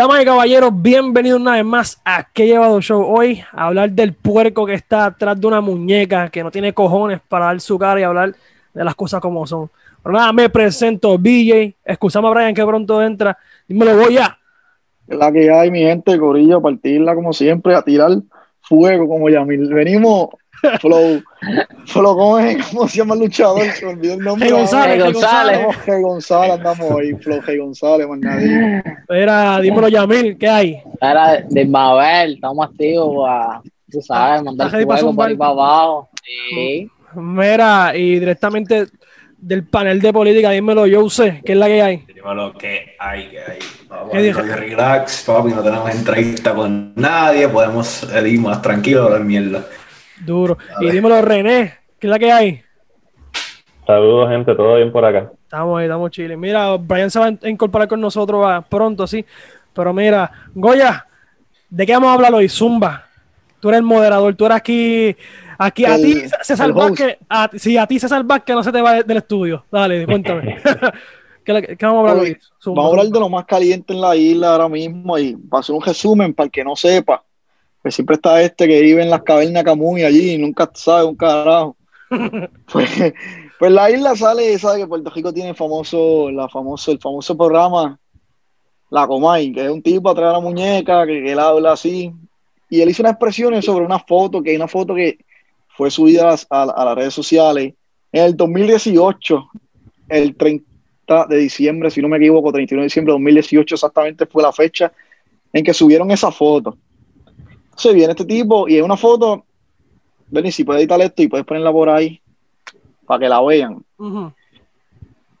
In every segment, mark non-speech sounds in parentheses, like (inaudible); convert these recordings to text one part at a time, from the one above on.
Damas y caballeros, bienvenidos una vez más a ¿Qué llevado show? Hoy a hablar del puerco que está atrás de una muñeca que no tiene cojones para dar su cara y hablar de las cosas como son. Pero nada, me presento, BJ. Excusame a Brian que pronto entra. Dímelo, voy ya. La que hay, mi gente, Corillo, a partirla como siempre, a tirar fuego como Yamil. Venimos Flow, Flow, ¿cómo, es? (laughs) ¿cómo se llama el luchador? Se me olvidó el nombre. Hey González, Hey González. González. González, andamos ahí, Flow, Hey González, más nadie. Era, dímelo, Yamil, ¿qué hay? Era de Mabel, estamos activos a, tú sabes, mandar y pasó fuego un por ahí bar. para abajo. Sí. Mira, y directamente del panel de política, dímelo, yo sé, ¿qué es la que hay? Dímelo, ¿qué hay? ¿Qué hay? Vamos ¿Qué a dijo? relax, papi, no tenemos entrevista con nadie, podemos ir más tranquilos a hablar mierda. Duro. A Y dímelo, René, ¿qué es la que hay? Saludos, gente, todo bien por acá. Estamos ahí, estamos chile. Mira, Brian se va a incorporar con nosotros ah, pronto, sí. Pero mira, Goya, ¿de qué vamos a hablar hoy? Zumba. Tú eres el moderador, tú eres aquí. Aquí a El- ti, César el. Vázquez. A, ti- sí, a ti, César Vázquez, no se te va de- del estudio. Dale, (laughs) cuéntame. (laughs) ¿Qué, vamos a hablar hoy? Vamos a hablar de lo más caliente en la isla ahora mismo y para hacer un resumen, para el que no sepa, pues siempre está este que vive en las cavernas Camuy allí y nunca sabe un carajo. (laughs) pues, pues la isla sale, sabe que Puerto Rico tiene famoso, la famoso, el famoso programa La Comay, que es un tipo atrás de la muñeca, que, que él habla así, y él hizo unas expresiones sobre una foto, que hay una foto que fue subida a las, a- a las redes sociales en el 2018, el 30 de diciembre, si no me equivoco, 31 de diciembre de 2018 exactamente fue la fecha en que subieron esa foto. Entonces viene este tipo y es una foto, Benny, si puedes editar esto y puedes ponerla por ahí para que la vean.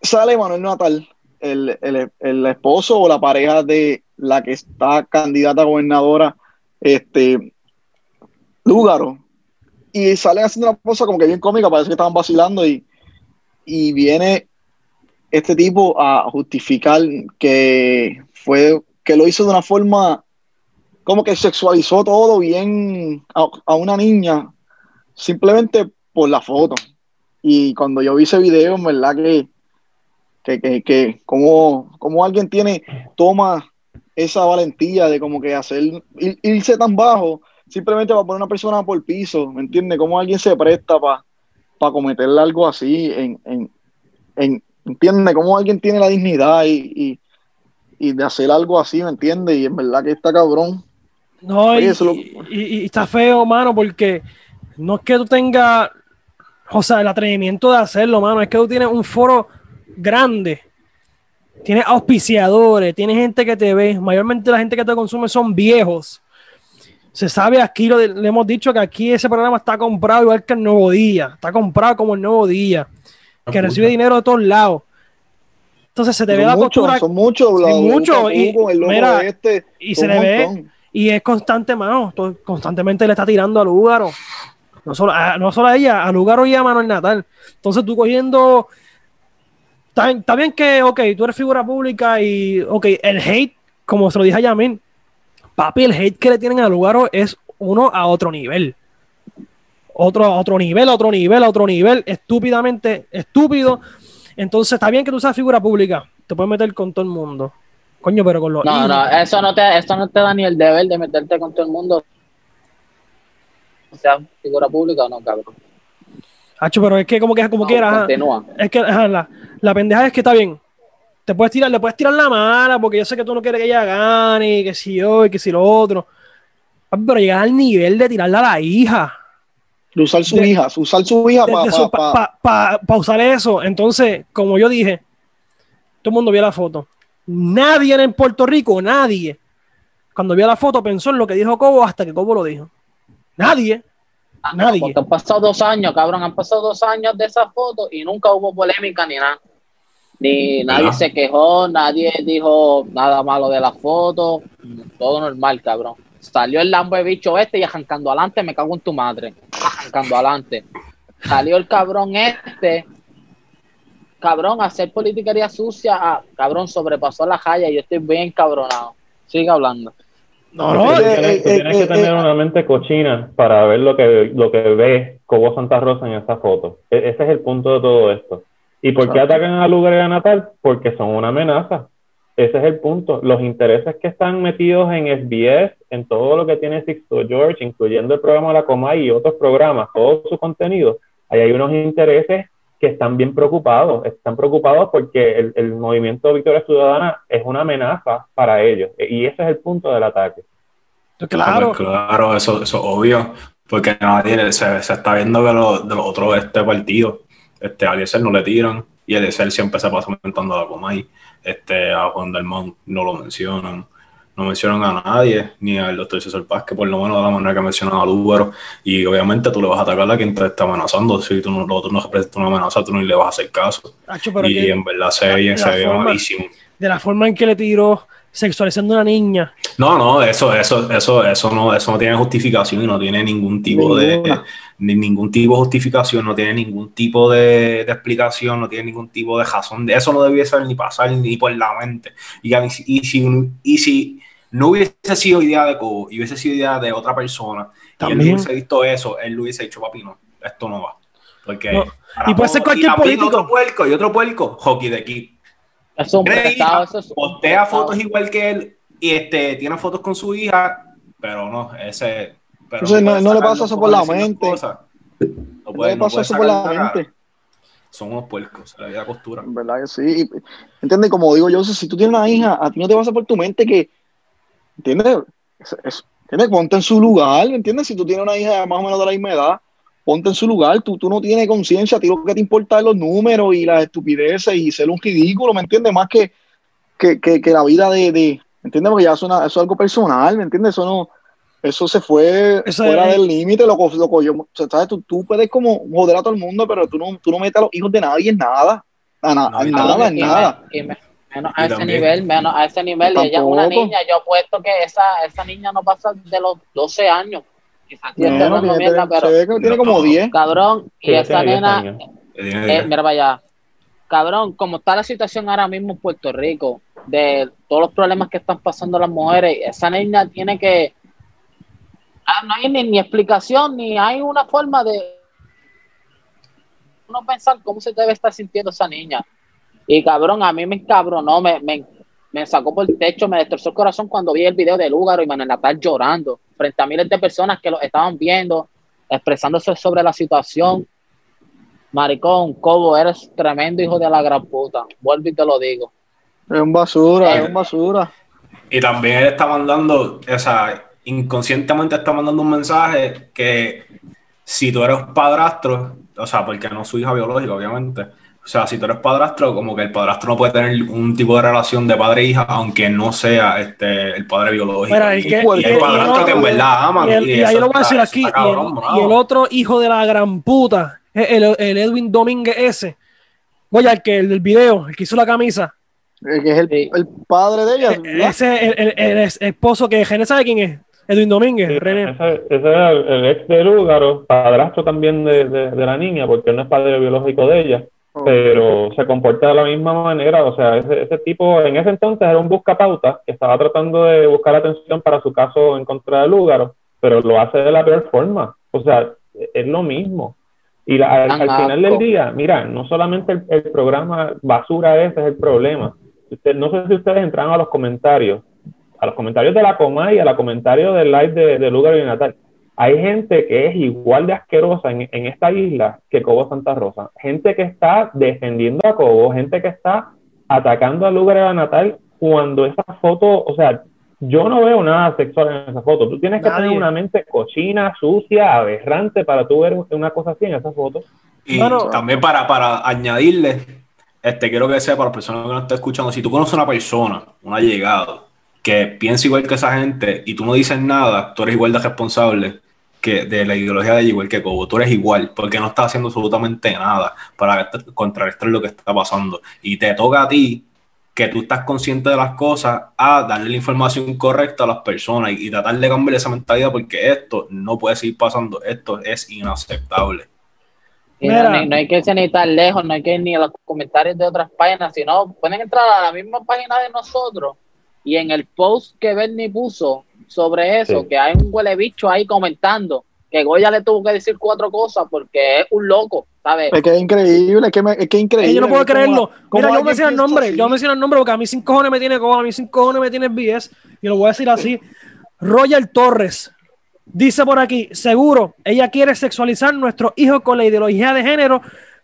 Sale Manuel Natal, el, el- el esposo o la pareja de la que está candidata a gobernadora, este, Lúgaro. Y salen haciendo una cosa como que bien cómica, parece que estaban vacilando y, y viene este tipo a justificar que fue, que lo hizo de una forma como que sexualizó todo bien a, a una niña simplemente por la foto. Y cuando yo vi ese video, en verdad que, que, que, que como, como alguien tiene, toma esa valentía de como que hacer, ir- irse tan bajo, simplemente para poner una persona por piso, ¿me entiendes? Como alguien se presta para cometerle algo así, en, en, en, ¿entiendes? Como alguien tiene la dignidad y, y, y de hacer algo así, ¿me entiendes? Y en verdad que está cabrón. No, Oye, y, eso lo- y está feo, mano, porque no es que tú tengas, o sea, el atrevimiento de hacerlo, mano, es que tú tienes un foro grande, tienes auspiciadores, tienes gente que te ve, mayormente la gente que te consume son viejos. Se sabe aquí, lo de- le hemos dicho que aquí ese programa está comprado igual que el Nuevo Día, está comprado como el Nuevo Día, que puta. recibe dinero de todos lados. Entonces se te ve la Son muchos, postura son muchos, mucho, y mira, este, y se le ve y es constante, mano. Constantemente le está tirando a Lugaro. No solo a, no solo a ella, a Lugaro y a Manuel Natal. Entonces tú cogiendo. Está, está bien que, ok, tú eres figura pública y, ok, el hate, como se lo dije a Yamin, papi, el hate que le tienen a Lugaro es uno a otro nivel. Otro otro nivel, a otro nivel, a otro nivel, estúpidamente estúpido. Entonces está bien que tú seas figura pública, te puedes meter con todo el mundo. Coño, pero con los No, no, eso no, te, eso no te da ni el deber de meterte con todo el mundo. Sea figura pública o no, cabrón. Hacho, pero es que como que como No, quiera, ajá. Continúa. es que ajá, la, la pendeja es que está bien. Te puedes tirar, le puedes tirar la mala porque yo sé que tú no quieres que ella gane, y que si yo, y que si lo otro. Papi, Pero llegar al nivel de tirarla a la hija, De usar su de- hija, usar su hija para pa- pa- pa- pa usar eso. Entonces, como yo dije, todo el mundo vio la foto. Nadie en Puerto Rico, nadie, cuando vio la foto pensó en lo que dijo Cobo hasta que Cobo lo dijo. Nadie. Ah, Nadie. Han pasado dos años, cabrón, han pasado dos años de esa foto y nunca hubo polémica ni nada. Ni nadie ¿Verdad? se quejó, nadie dijo nada malo de la foto, todo normal, cabrón. Salió el lambo de bicho este y arrancando adelante, me cago en tu madre. Arrancando adelante. Salió el cabrón este, cabrón, hacer politiquería sucia, ah, cabrón, sobrepasó la raya y yo estoy bien cabronado. Sigue hablando. No, Tú no. eh, tienes, eh, tú tienes eh, que eh, tener eh, una mente cochina para ver lo que, lo que ve Cobo Santa Rosa en esa foto. E- ese es el punto de todo esto. ¿Y por qué atacan a Lugar y a Natal? Porque son una amenaza. ese es el punto. Los intereses que están metidos en SBS, en todo lo que tiene Sixto George, incluyendo el programa La Comay y otros programas, todo su contenido, ahí hay unos intereses que están bien preocupados. Están preocupados porque el, el movimiento Victoria Ciudadana es una amenaza para ellos. Y ese es el punto del ataque. Claro. Claro, eso, eso es obvio. Porque nadie se, se está viendo los, de los otros este partido, este, a Eliezer no le tiran y Eliezer siempre se pasa aumentando a la Comay. Este, a Juan Dalmón no lo mencionan. No mencionan a nadie, ni al doctor César Paz, que por lo menos de la manera que mencionan a Lúbaro. Y obviamente tú le vas a atacar a quien te está amenazando. Si tú no, tú no representas una amenaza, tú no le vas a hacer caso. Y que- en verdad se ve, de se ve malísimo. de la forma en que le tiró sexualizando a una niña. No, no, eso, eso, eso, eso no, eso no tiene justificación y no tiene ningún tipo de, ni ningún tipo de justificación, no tiene ningún tipo de, de explicación, no tiene ningún tipo de razón. De eso no debiese ni pasar ni por la mente. Y, y si, y si no hubiese sido idea de Cobo y hubiese sido idea de otra persona, y él También. hubiese visto eso, él hubiese dicho, papi, no, esto no va. Porque No, y puede ser cualquier también político. Otro puerco y otro puerco, hockey de aquí. Eso es un prestado, eso es un postea prestado. fotos igual que él y este tiene fotos con su hija, pero no, ese. Pero Entonces, no- no le pasa eso por la mente. cosas. No No puede, le no pasa puede eso por la cara. mente. Son unos puercos, se le la costura. En verdad que sí. Y, ¿Entiendes? Como digo yo, si tú tienes una hija, a ti no te pasa por tu mente que, ¿entiendes? Es- es- ¿entiendes? Ponte en su lugar, ¿me entiendes? Si tú tienes una hija más o menos de la misma edad, ponte en su lugar, tú, tú no tienes conciencia, a ti lo que te importa es los números y las estupideces y ser un ridículo, ¿me entiendes? Más que, que, que, que la vida de, de- ¿me entiendes? Porque ya es, una- eso es algo personal, ¿me entiendes? Eso no, eso se fue Eso fuera es- del límite, lo, lo cogió, o sea, ¿sabes? Tú, tú puedes como joder a todo el mundo, pero tú no, tú no metes a los hijos de nadie en nada, a na- No, nada, en Y me- nada. y me- menos Y a ese también- nivel, menos a ese nivel. Ella es una niña, yo apuesto que esa, esa niña no pasa de los 12 años. Quizás sí esté Bueno, hablando tiene, mierda, se pero ve que tiene como No. 10. cabrón, y 10 nena, eh, mira para allá, cabrón, como está la situación ahora mismo en Puerto Rico, de todos los problemas que están pasando las mujeres, esa niña tiene que. Ah, no hay ni, ni explicación, ni hay una forma de uno pensar cómo se debe estar sintiendo esa niña. Y cabrón, a mí me encabronó, me, me, me sacó por el techo, me destrozó el corazón cuando vi el video de Lúgaro y Manuel Natal llorando frente a miles de personas que lo estaban viendo, expresándose sobre la situación. Maricón, Cobo, eres tremendo hijo de la gran puta. Vuelvo y te lo digo. Es un basura, Eh. es un basura. Y también él está mandando, o sea, inconscientemente está mandando un mensaje que si tú eres padrastro, o sea, porque no es su hija biológica, obviamente. O sea, si tú eres padrastro, como que el padrastro no puede tener un tipo de relación de padre e hija, aunque no sea este el padre biológico. Mira, y y, que- y y- el padrastro y- que en verdad ama. Y, el- y ahí lo voy a decir aquí. y, el, cabrón, bravo. y el otro hijo de la gran puta, el, el Edwin Domínguez ese. Oye, el que el del video, el que hizo la camisa. El que es el, padre de ella. ¿verdad? Ese, el, el- el es- esposo que René sabe quién es. Edwin Domínguez, Sí, René. ese, ese era el, el ex de Lúgaro, padrastro también de, de- de la niña, porque él no es padre biológico de ella. Pero se comporta de la misma manera. O sea, ese, ese tipo en ese entonces era un buscapauta que estaba tratando de buscar atención para su caso en contra de Lúgaro, pero lo hace de la peor forma. O sea, es lo mismo. Y la- al, final del día, mira, no solamente el, el programa basura ese es el problema. Usted, no sé si ustedes entraron a los comentarios, a los comentarios de la Coma y a los comentarios del live de, de Lugar y Natal. Hay gente que es igual de asquerosa en, en esta isla que Cobo Santa Rosa. Gente que está defendiendo a Cobo, gente que está atacando a Lugar a Natal cuando esa foto, o sea, yo no veo nada sexual en esa foto. Tú tienes que Nadie. tener una mente cochina, sucia, aberrante para tú ver una cosa así en esa foto. Y también para, para añadirle, este, quiero que sepa, para las personas que nos están escuchando, si tú conoces a una persona, un allegado, que piensa igual que esa gente y tú no dices nada, tú eres igual de responsable que de la ideología de igual que Cobo. Tú eres igual, porque no estás haciendo absolutamente nada para contrarrestar lo que está pasando. Y te toca a ti que tú estás consciente de las cosas, a darle la información correcta a las personas y, y tratar de cambiar esa mentalidad, porque esto no puede seguir pasando, esto es inaceptable. No, no hay que irse ni tan lejos, no hay que ir ni a los comentarios de otras páginas, sino pueden entrar a la misma página de nosotros y en el post que Bernie puso sobre eso, Sí. que hay un huele bicho ahí comentando, que Goya le tuvo que decir cuatro cosas porque es un loco, ¿sabes? Es que es increíble, es que, me- es que es increíble. Ey, yo no puedo ¿Cómo- creerlo. cómo Mira, yo menciono el nombre. así? Yo menciono el nombre porque a mí sin cojones me tiene a mí sin cojones me tiene BS. Y lo voy a decir así. Royal Torres dice por aquí: seguro, ella quiere sexualizar nuestros hijos con la ideología de género,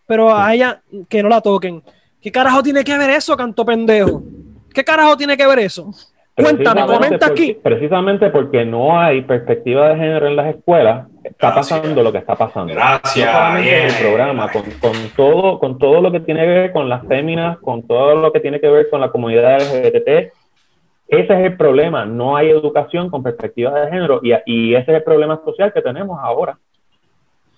pero a ella que no la toquen. ¿Qué carajo tiene que ver eso, canto pendejo? ¿Qué carajo tiene que ver eso? Cuéntame, Precisamente comenta porque- aquí. Precisamente porque no hay perspectiva de género en las escuelas, está Gracias. pasando lo que está pasando. Gracias, No solamente en el bien. programa, con, con todo, con todo lo que tiene que ver con las féminas, con todo lo que tiene que ver con la comunidad LGBT. Ese es el problema. No hay educación con perspectiva de género y, y ese es el problema social que tenemos ahora.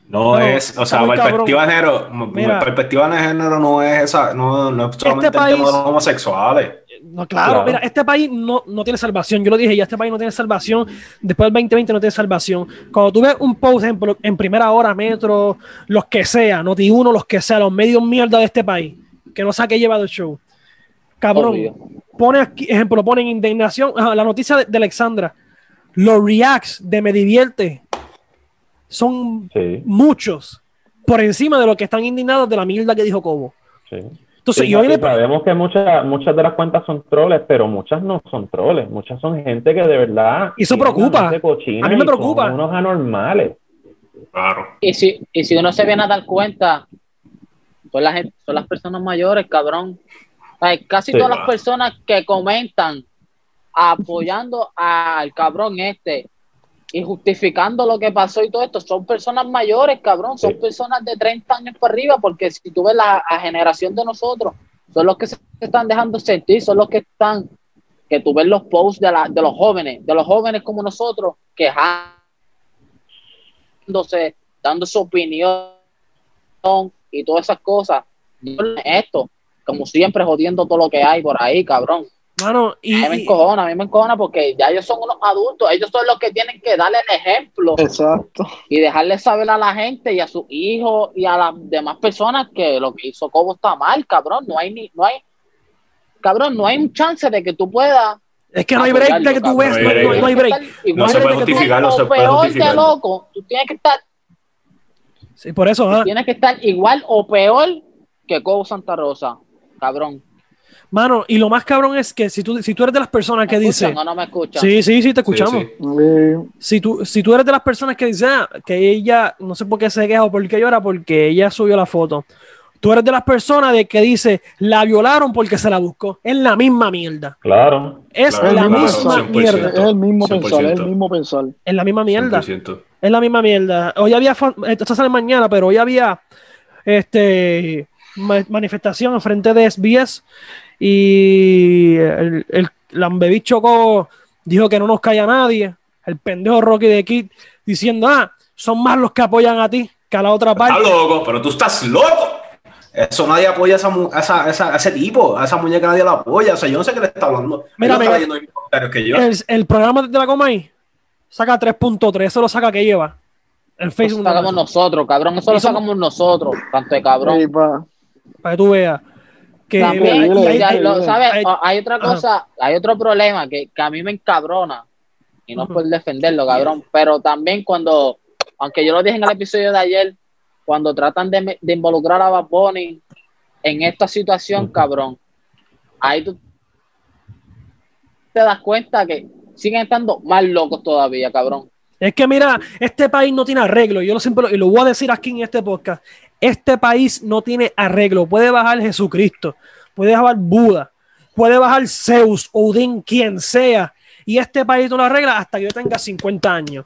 No, No, es, o sea, perspectiva de género, Mira. perspectiva de género no es esa, no, no es solamente el país- tema de los homosexuales. No, claro, Claro. mira, este país no, no tiene salvación. Yo lo dije ya, este país no tiene salvación. Después del 2020 no tiene salvación. Cuando tú ves un post, ejemplo, en primera hora, metro, los que sea, Noti uno, los que sea, los medios mierda de este país, que no sabe qué lleva el show. Cabrón, pone aquí, ejemplo, ponen indignación, la noticia de, de Alexandra, los reacts de Me Divierte son Sí, muchos por encima de los que están indignados de la mierda que dijo Cobo. sí. Entonces, Sí, yo y le- sabemos que muchas, muchas de las cuentas son troles, pero muchas no son troles. Muchas son gente que de verdad. Y eso preocupa. A mí me preocupa. unos anormales. Claro. Y si, y si uno se viene a dar cuenta, son las, son las personas mayores, cabrón. Ay, casi Sí. todas las personas que comentan apoyando al cabrón este y justificando lo que pasó y todo esto, son personas mayores, cabrón, son Sí. personas de 30 años para arriba, porque si tú ves la, la generación de nosotros, son los que se están dejando sentir, son los que están, que tú ves los posts de, la, de los jóvenes, de los jóvenes como nosotros, quejándose, dando su opinión y todas esas cosas. Esto, como siempre, jodiendo todo lo que hay por ahí, cabrón. Mano, y, A mí me encojona, a mí me encojona porque ya ellos son unos adultos, ellos son los que tienen que darle el ejemplo Exacto. y dejarle saber a la gente y a sus hijos y a las demás personas que lo que hizo Cobo está mal, cabrón. No hay ni, no hay, cabrón, no hay un chance de que tú puedas. es que no hay break de que tú ves, no, cabrón. no- no hay break. No se igual puede justificar, no se o puede peor justificar. de loco, tú tienes que estar, Sí, por eso, tienes que estar igual o peor que Cobo Santa Rosa, cabrón. Mano, y lo más cabrón es que si tú, si tú eres de las personas que ¿Me dice, escuchan o no me escuchan? sí, sí, sí, te escuchamos. sí. Si, tú, si tú eres de las personas que dice ah, que ella, no sé por qué se queja o por qué llora, porque ella subió la foto. Tú eres de las personas de que dice, la violaron porque se la buscó. Es la misma mierda. Claro. Es Claro, la claro, misma 100%. mierda. es el mismo pensar, es el 100%. mismo pensar. Es la misma mierda. 100%. Es la misma mierda. Hoy había, esto sale mañana, pero hoy había este ma- manifestación en frente de SBS y el, el Lambebi Choco dijo que no nos calla nadie. El pendejo Rocky de Kid diciendo, ah, son más los que apoyan a ti que a la otra Estás parte. loco, pero tú estás loco. Eso nadie apoya a, esa, a esa- a esa- a ese tipo, a esa muñeca nadie la apoya. O sea, yo no sé qué le está hablando. Mira, no mira. está que yo. El, el programa de la Comay saca 3.3, eso lo saca que lleva. El Eso Facebook, lo sacamos nosotros, cabrón. Eso lo Eso- sacamos nosotros, tanto de cabrón. Sí, pa. para que tú veas. Que, También, hay- ya, hay- lo- ¿sabes? hay- Hay otra cosa, hay otro problema que, que a mí me encabrona, y no es por defenderlo, cabrón, pero también cuando, aunque yo lo dije en el episodio de ayer, cuando tratan de, me- de involucrar a Bad Bunny en esta situación, cabrón, ahí tú te das cuenta que siguen estando más locos todavía, cabrón. Es que mira, este país no tiene arreglo. Yo lo siempre lo, y lo voy a decir aquí en este podcast. Este país no tiene arreglo. Puede bajar Jesucristo, puede bajar Buda, puede bajar Zeus, Odín, quien sea. Y este país no lo arregla hasta que yo tenga 50 años.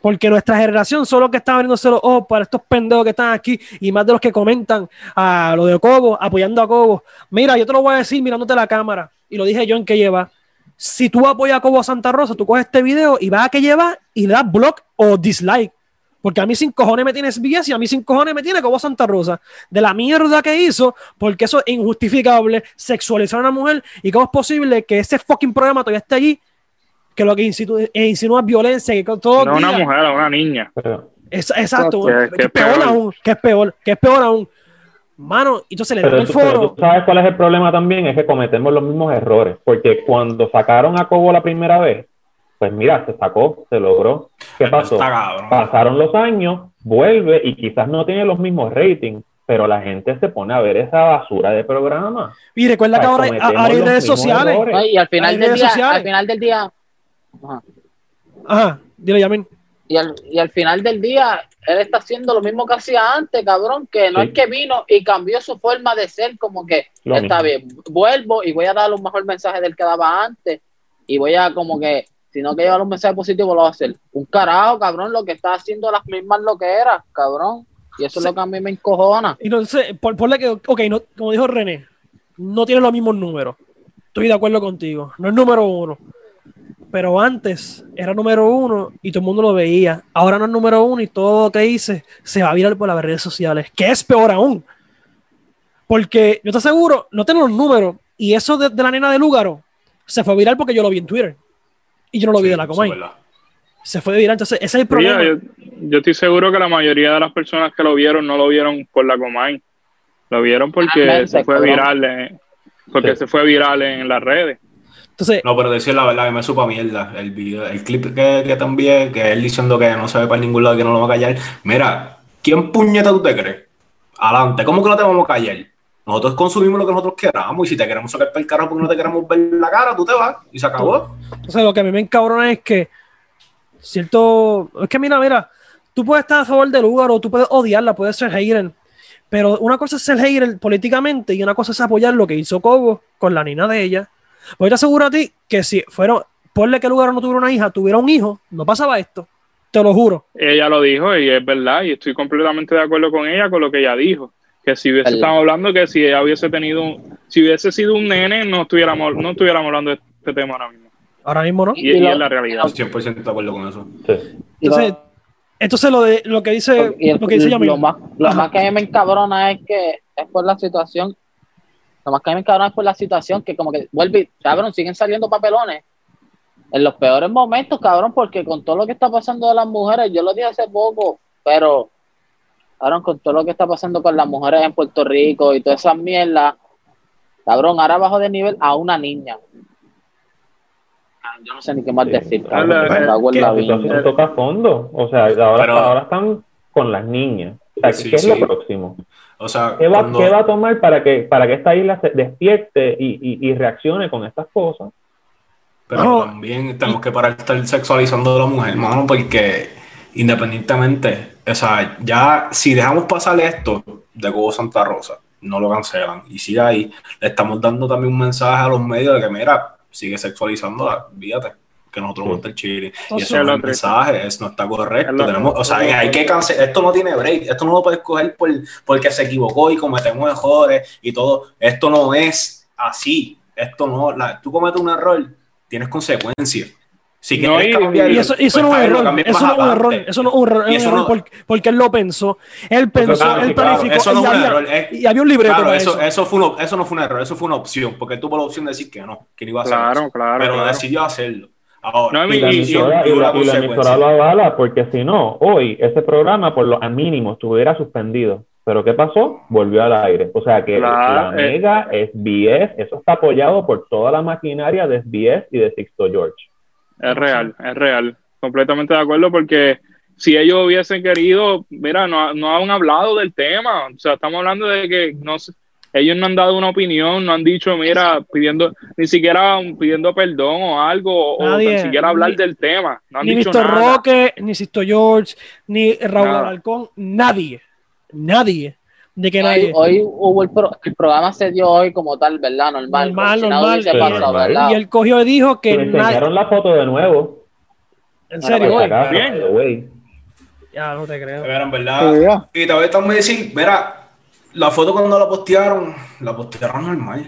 Porque nuestra generación son los que están abriéndose los ojos para estos pendejos que están aquí y más de los que comentan a lo de Cobo, apoyando a Cobo. Mira, yo te lo voy a decir mirándote la cámara. Y lo dije yo en que lleva. Si tú apoyas a Cobo Santa Rosa, tú coges este video y vas a que lleva y le das block o dislike. Porque a mí sin cojones me tienes SBS y a mí sin cojones me tiene Cobo Santa Rosa. De la mierda que hizo, porque eso es injustificable, sexualizar a una mujer. ¿Y cómo es posible que ese fucking programa todavía esté allí? Que lo que eh, insinúa es violencia, que todo No una mujer, a una niña. Es, exacto, Que- que, que es peor, peor. aún, que es peor, que es peor aún. Mano, y entonces le dan el foro. tú sabes cuál es el problema también, es que cometemos los mismos errores, porque cuando sacaron a Cobo la primera vez, Pues mira, se sacó, se logró. ¿Qué pasó? Pasaron los años, vuelve y quizás no tiene los mismos ratings, pero la gente se pone a ver esa basura de programa. Y recuerda que Ay, ahora hay- los redes sociales. y al final Hay del redes día, sociales. al final del día, ajá, Ajá, dile, Yamin. y al, y al final del día, él está haciendo lo mismo que hacía antes, cabrón, que no Sí. es que vino y cambió su forma de ser, como que Lo está mismo. bien, vuelvo y voy a dar un mejor mensaje del que daba antes, y voy a como que, si no que llevar un mensaje positivo, lo voy a hacer. Un carajo, cabrón, lo que está haciendo las mismas lo que era, cabrón. Y eso es lo que a mí me encojona. Y no sé, por, ponle que, ok, no, como dijo René, no tiene los mismos números. Estoy de acuerdo contigo. No es número uno. Pero antes era número uno y todo el mundo lo veía. Ahora no es número uno y todo lo que dice se va a virar por las redes sociales. Que es peor aún. Porque yo te aseguro, no tengo los números. Y eso de, de la nena de Lúgaro se fue viral porque yo lo vi en Twitter. Y yo no lo vi Sí, de la Comay. Se fue viral. Entonces, ese es el problema. yo, yo estoy seguro que la mayoría de las personas que lo vieron no lo vieron por la Comay. Lo vieron porque Realmente, se fue viral, en- porque Sí. se fue viral en las redes. Entonces, No, pero decir la verdad que me supa mierda. El video, el clip que, que te envié, que él diciendo que no se ve para ningún lado, que no lo va a callar. Mira, ¿quién puñeta tú te crees? Adelante, ¿cómo que no te vamos a callar? Nosotros consumimos lo que nosotros queramos y si te queremos sacar para el carro porque no te queremos ver la cara, tú te vas y se acabó. Entonces, lo que a mí me encabrona es que cierto. Es que mira, mira, tú puedes estar a favor del lugar o tú puedes odiarla, puedes ser hater. Pero una cosa es ser hater políticamente y una cosa es apoyar lo que hizo Cobo con la nina de ella. Pues yo te aseguro a ti que si fueron, ponle que el lugar no tuviera una hija, tuviera un hijo, no pasaba esto. Te lo juro. Ella lo dijo y es verdad, y estoy completamente de acuerdo con ella con lo que ella dijo. Que si hubiese estado hablando que si ella hubiese tenido, un- si hubiese sido un nene, no estuviéramos, no estuviéramos hablando de este tema ahora mismo. Ahora mismo no. Y, Y y lo- es la realidad. 100% de acuerdo con eso. Sí. Entonces, entonces lo de lo que dice, el- lo que dice Yamil. lo más, lo Ajá. más que a mí me encabrona es que es por la situación. Lo más que a mí me encabrona es por la situación que como que vuelve, cabrón, siguen saliendo papelones en los peores momentos, cabrón, porque con todo lo que está pasando de las mujeres, yo lo dije hace poco, pero cabrón, con todo lo que está pasando con las mujeres en Puerto Rico y todas esas mierdas, cabrón, ahora bajo de nivel a una niña. Yo no sé ni qué más Sí. decir, cabrón, situación toca fondo. O sea, ahora, Pero- ahora están con las niñas. O sea, Sí, ¿qué es lo próximo? O sea, ¿Qué va, cuando- qué va a tomar para que, para que esta isla se despierte y, y- y reaccione con estas cosas? Pero No. también tenemos que parar de estar sexualizando a la mujer, hermano, porque independientemente, o sea, ya si dejamos pasar esto de Cobo Santa Rosa, no lo cancelan. Y sigue ahí, le estamos dando también un mensaje a los medios de que, mira, sigue sexualizando, fíjate, que nosotros Sí. vamos a estar chile. Y eso no es un mensaje, eso no está correcto. Lo- Tenemos, o sea, hay que cancelar, esto no tiene break, esto no lo puedes coger por, porque se equivocó y cometemos errores y todo. Esto no es así. Esto no, la- tú cometes un error, tienes consecuencias. Si No, cambiar, Y eso, pues, no es un error, eso no es un error, eso no es un error, es un eso no- porque, porque él lo pensó, él pensó, claro, él claro, planificó eso no y, fue un había, error, es- y había un libreto Claro, para eso, eso. fue un- eso no fue un error, eso fue una opción, porque él tuvo la opción de decir que no, que no iba a hacer Claro, eso. claro, pero claro. decidió hacerlo. Ahora, No, Y la emisora, y y la- y la emisora lo avala, porque si no, hoy ese programa por lo mínimo estuviera suspendido. Pero ¿qué pasó? Volvió al aire. O sea que Claro, la eh. mega SBS, eso está apoyado por toda la maquinaria de SBS y de Sixto George. Es real, es real. Completamente de acuerdo porque si ellos hubiesen querido, mira, no, no han hablado del tema. O sea, estamos hablando de que no ellos no han dado una opinión, no han dicho, mira, pidiendo, ni siquiera pidiendo perdón o algo, o tan siquiera hablar ni- del tema. No han Ni dicho Mr. Roque, ni Sisto George, ni Raúl Nada. Alarcón, nadie, nadie, de que Hoy, nadie. hoy hubo el, pro- el programa se dio hoy como tal, ¿verdad? Normal. Normal, normal, hubiese y- pasado, normal. ¿verdad? Y él cogió y dijo que nadie, enseñaron la foto de nuevo. en serio, hoy. Bien. Ya no te creo. Mira, en verdad. vea. Y todavía estamos a decir, mira, la foto cuando la postearon, la postearon normal.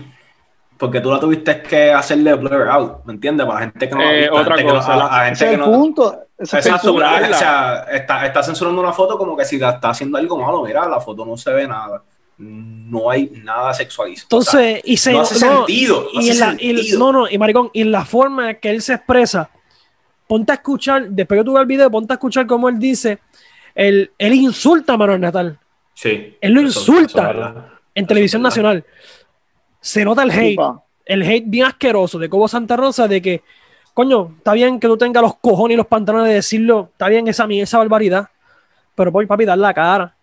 Porque tú la tuviste que hacerle blur out, ¿me entiendes? Para la gente que no la Eh, visto, a otra gente que no- la- la- a gente Ese es que el no- punto. Exacto, o sea, está, está censurando una foto como que si la está haciendo algo malo, mira, la foto no se ve nada. No hay nada sexualizado. Entonces, y se no hace sentido, no y hace en la, y- no, no, y maricón, y en la forma que él se expresa, ponte a escuchar, después que tú veas el video, ponte a escuchar cómo él dice, él, él insulta a Manuel Natal sí, él lo eso- insulta. eso en televisión nacional. Se nota el hate, el hate bien asqueroso de Cobo Santa Rosa de que coño, está bien que tú tengas los cojones y los pantalones de decirlo, está bien esa, esa barbaridad, pero voy, papi, dar la cara.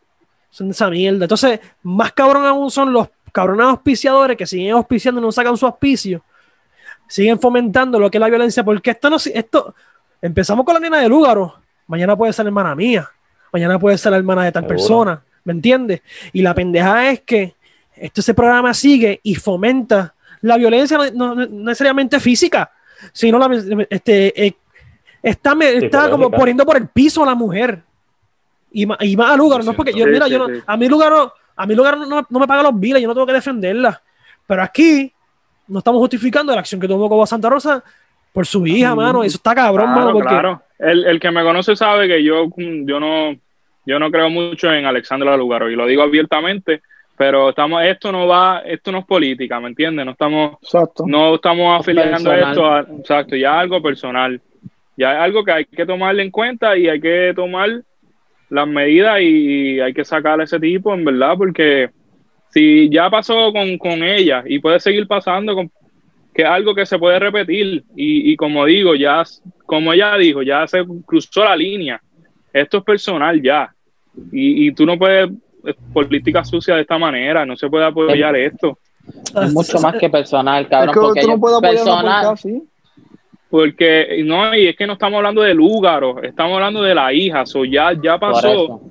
Son esa mierda. Entonces, más cabrón aún son los cabrones auspiciadores que siguen auspiciando y no sacan su auspicio. Siguen fomentando lo que es la violencia, porque esto no esto empezamos con la nena de Lúgaro, mañana puede ser hermana mía, mañana puede ser la hermana de tal Seguro. persona, ¿me entiendes? Y la pendeja es que este ese programa sigue y fomenta la violencia no, no- no necesariamente física, sino la este eh, está, me- está como poniendo por el piso a la mujer. Y, más a Lugaro, no es porque yo, mira, yo no- a mí Lugaro, a mí Lugaro no, no me paga los biles, yo no tengo que defenderla. Pero aquí no estamos justificando la acción que tomó Cobo Santa Rosa por su hija, mano. Eso está cabrón, Claro, mano, porque claro. El, el que me conoce sabe que yo, yo no yo no creo mucho en Alexandra Lugaro y lo digo abiertamente, pero estamos esto no va, esto no es política, ¿me entiendes? No estamos Exacto. no estamos afiliando Personal. esto a, exacto, ya algo personal. Ya es algo que hay que tomarle en cuenta y hay que tomar las medidas y hay que sacar a ese tipo, en verdad, porque si ya pasó con, con ella y puede seguir pasando con que es algo que se puede repetir y, y como digo, ya, como ella dijo, ya se cruzó la línea. Esto es personal ya. Y, y tú no puedes política sucia de esta manera, no se puede apoyar esto. Es mucho más que personal, Es cabrón. que porque tú no puedes personal, porca así. Porque, no, y es que no estamos hablando de Lúgaro, estamos hablando de la hija, so ya, ya por pasó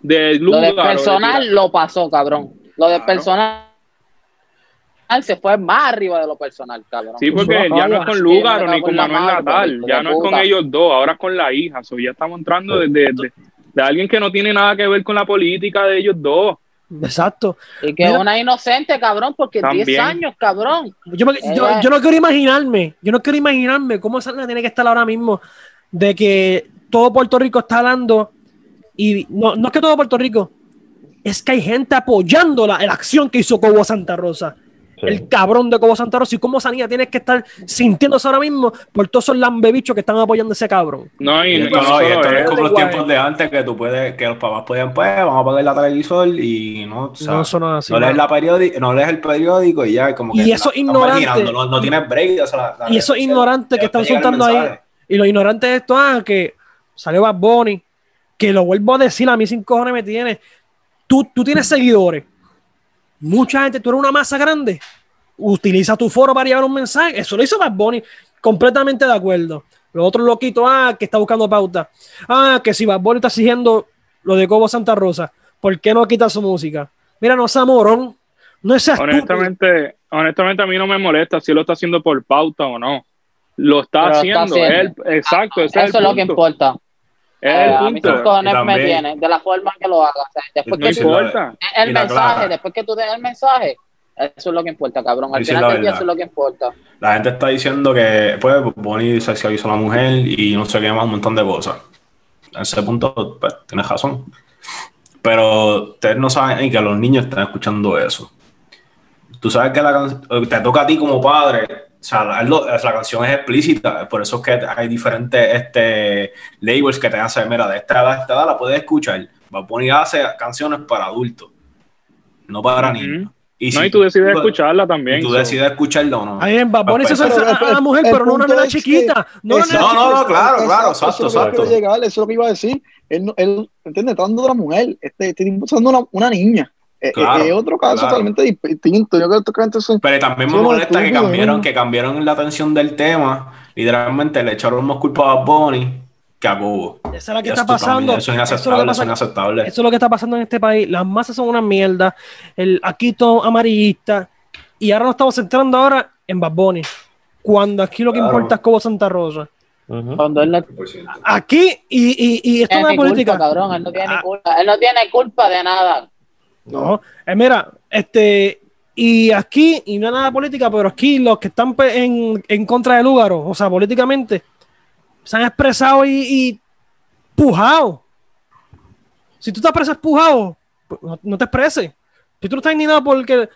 de Lo de personal de- lo pasó, cabrón. Lo de Claro. personal se fue más arriba de lo personal, cabrón. Sí, porque ya no es con Sí, Lúgaro me ni con Manuel Natal, ya no es con ellos dos, ahora es con la hija, so ya estamos entrando de, de- de- alguien que no tiene nada que ver con la política de ellos dos. exacto. Y que Mira. una inocente, cabrón, porque También. 10 años, cabrón. Yo, me- yo- no quiero imaginarme, yo no quiero imaginarme cómo esa nena tiene que estar ahora mismo de que todo Puerto Rico está hablando y no, no es que todo Puerto Rico, es que hay gente apoyando la, la acción que hizo Cobo Santa Rosa. Sí. El cabrón de Cobo Santa Rosa y cómo esa niña tiene que estar sintiéndose ahora mismo por todos esos lambebichos que están apoyando a ese cabrón. No, y, Y y esto no y esto no es eso. como los Guay. tiempos de antes que tú puedes, que los papás podían, pues, vamos a pagar la televisor y no, o sea, no, eso no es así. no lees la periódico, no lees el periódico y ya, como que Y eso la- ignorante. No, no tienes break. o sea, la- la- Y esos ignorantes que están soltando ahí, y los ignorantes de esto, ah, que salió Bad Bunny, que lo vuelvo a decir, a mí sin cojones me tiene. Tú, tú tienes seguidores, mucha gente, tú eres una masa grande, utiliza tu foro para llevar un mensaje, eso lo hizo Bad Bunny, completamente de acuerdo. Los otros loquitos, ah, que está buscando pauta, ah, que si Bad Bunny está exigiendo lo de Cobo Santa Rosa, ¿por qué no quita su música? Mira, no sea morón, no seas honestamente, honestamente a mí no me molesta si lo está haciendo por pauta o no. Lo está Pero está haciendo, haciendo. él, exacto, ese Eso es lo que importa. Es Eh, el a mí punto. sus cojones me tienen, de la forma en que lo haga. O sea, después que tú, la- el mensaje, clara. después que tú des el mensaje, eso es lo que importa, cabrón. Al final la del día eso es lo que importa. La gente está diciendo que, pues, Bonnie sexualizó a la mujer y no sé qué más, un montón de cosas. En ese punto, pues, tienes razón. Pero ustedes no saben que los niños están escuchando eso. Tú sabes que la can- te toca a ti como padre. O sea, la, la canción es explícita. Por eso es que hay diferentes este, labels que te hacen, mira, de esta edad a esta edad la puedes escuchar. Va a poner hace canciones para adultos, no para niños. No, y tú decides escucharla también. y tú so. decides escucharlo o no. Ahí en Bad Bunny se usa a, a la mujer, el pero no una nena chiquita. No No, no, claro, claro, exacto, eso es lo que exacto. llegar, eso es lo que iba a decir. Él, no- él ¿entiendes? Está dando de la mujer. Este, este está dando una, una niña. Eh, Claro, eh, es otro caso claro. totalmente distinto. Yo creo que esto es Pero también me molesta que cambiaron, que cambiaron la atención del tema. Literalmente le echaron más culpa a Bad Bunny que a Cubo. Esa es la que Y está pasando. Eso es Eso es lo que inaceptable, eso pasa- es inaceptable. Eso es lo que está pasando en este país. Las masas son una mierda. El aquí todo amarillista. Y ahora nos estamos centrando ahora en Bad Bunny. Cuando aquí lo que Claro. importa es Cobo Santa Rosa. Ujú. Cuando él no Aquí, y, y, y esto no es política. culpa, cabrón. Él no tiene Ah. ni culpa. Él no tiene culpa de nada. No, eh, mira, este, y aquí, y no es nada política, pero aquí los que están pe- en, en contra de Lúgaro, o sea, políticamente, se han expresado y, y pujado. Si tú te expresas pujado, pues, no, no te expreses. Si tú no estás indignado porque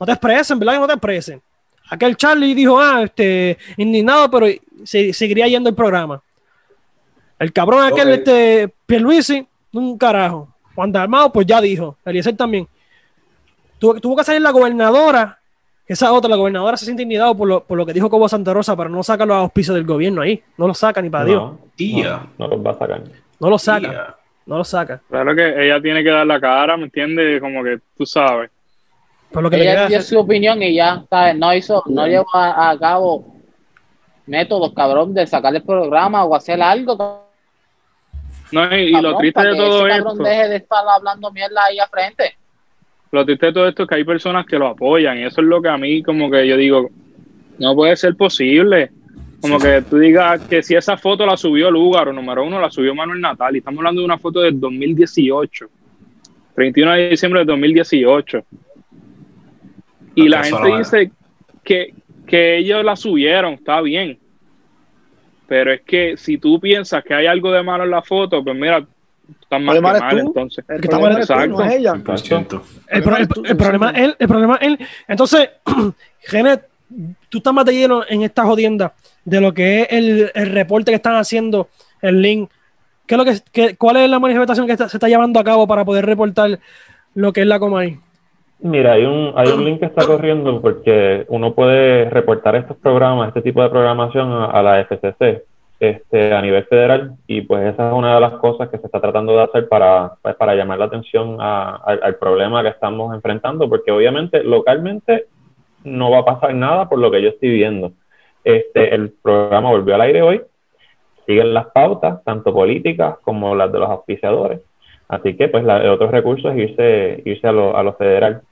no te expresen, ¿verdad? Que no te expresen. Aquel Charlie dijo, ah, este, indignado, pero se, seguiría yendo el programa. El cabrón aquel, Ok. este, Pierluisi, un carajo. Juan Dalmao, pues ya dijo. Eliezer también. Tuvo, tuvo que salir la gobernadora Esa otra, la gobernadora se siente intimidado por lo, por lo que dijo Cobo Santa Rosa, pero no saca los auspicios del gobierno ahí. No lo saca ni para Dios. No, Tía. no, no los va a sacar. No lo saca. Tía. No lo saca. Claro que ella tiene que dar la cara, ¿me entiendes? Como que tú sabes. Por lo que le Ella dio su opinión y ya, ¿sabes? No hizo, no llevó a, a cabo métodos, cabrón, de sacar el programa o hacer algo. No, y, lo triste de todo esto, deje de estar hablando mierda ahí a frente. lo triste de todo esto es que hay personas que lo apoyan y eso es lo que a mí como que yo digo, no puede ser posible. Como Sí, que tú digas que si esa foto la subió Lugaro, número uno, la subió Manuel Natal, y estamos hablando de una foto del 2018, 31 de diciembre de 2018. Y No, la gente dice que, que ellos la subieron, está bien. Pero es que si tú piensas que hay algo de malo en la foto, pues mira, tú estás más Lo que malo es mal tú. entonces. El Que está problema mal es tú, no es ella. 100%. El, pro- el- el problema es él, el problema es él. Entonces, (clears throat) Genet, tú estás más de lleno en esta jodienda de lo que es el, el reporte que están haciendo, el link. ¿Qué es lo que, qué- ¿Cuál es la manifestación que está- se está llevando a cabo para poder reportar lo que es la Comay? Mira, hay un, hay un link que está corriendo porque uno puede reportar estos programas, este tipo de programación a, la FCC este, a nivel federal y pues esa es una de las cosas que se está tratando de hacer para, pues, para llamar la atención a- al problema que estamos enfrentando porque obviamente localmente no va a pasar nada por lo que yo estoy viendo. Este, el programa volvió al aire hoy, siguen las pautas, tanto políticas como las de los auspiciadores. Así que, pues, la, el otro recurso es irse, irse a, lo, a lo federal.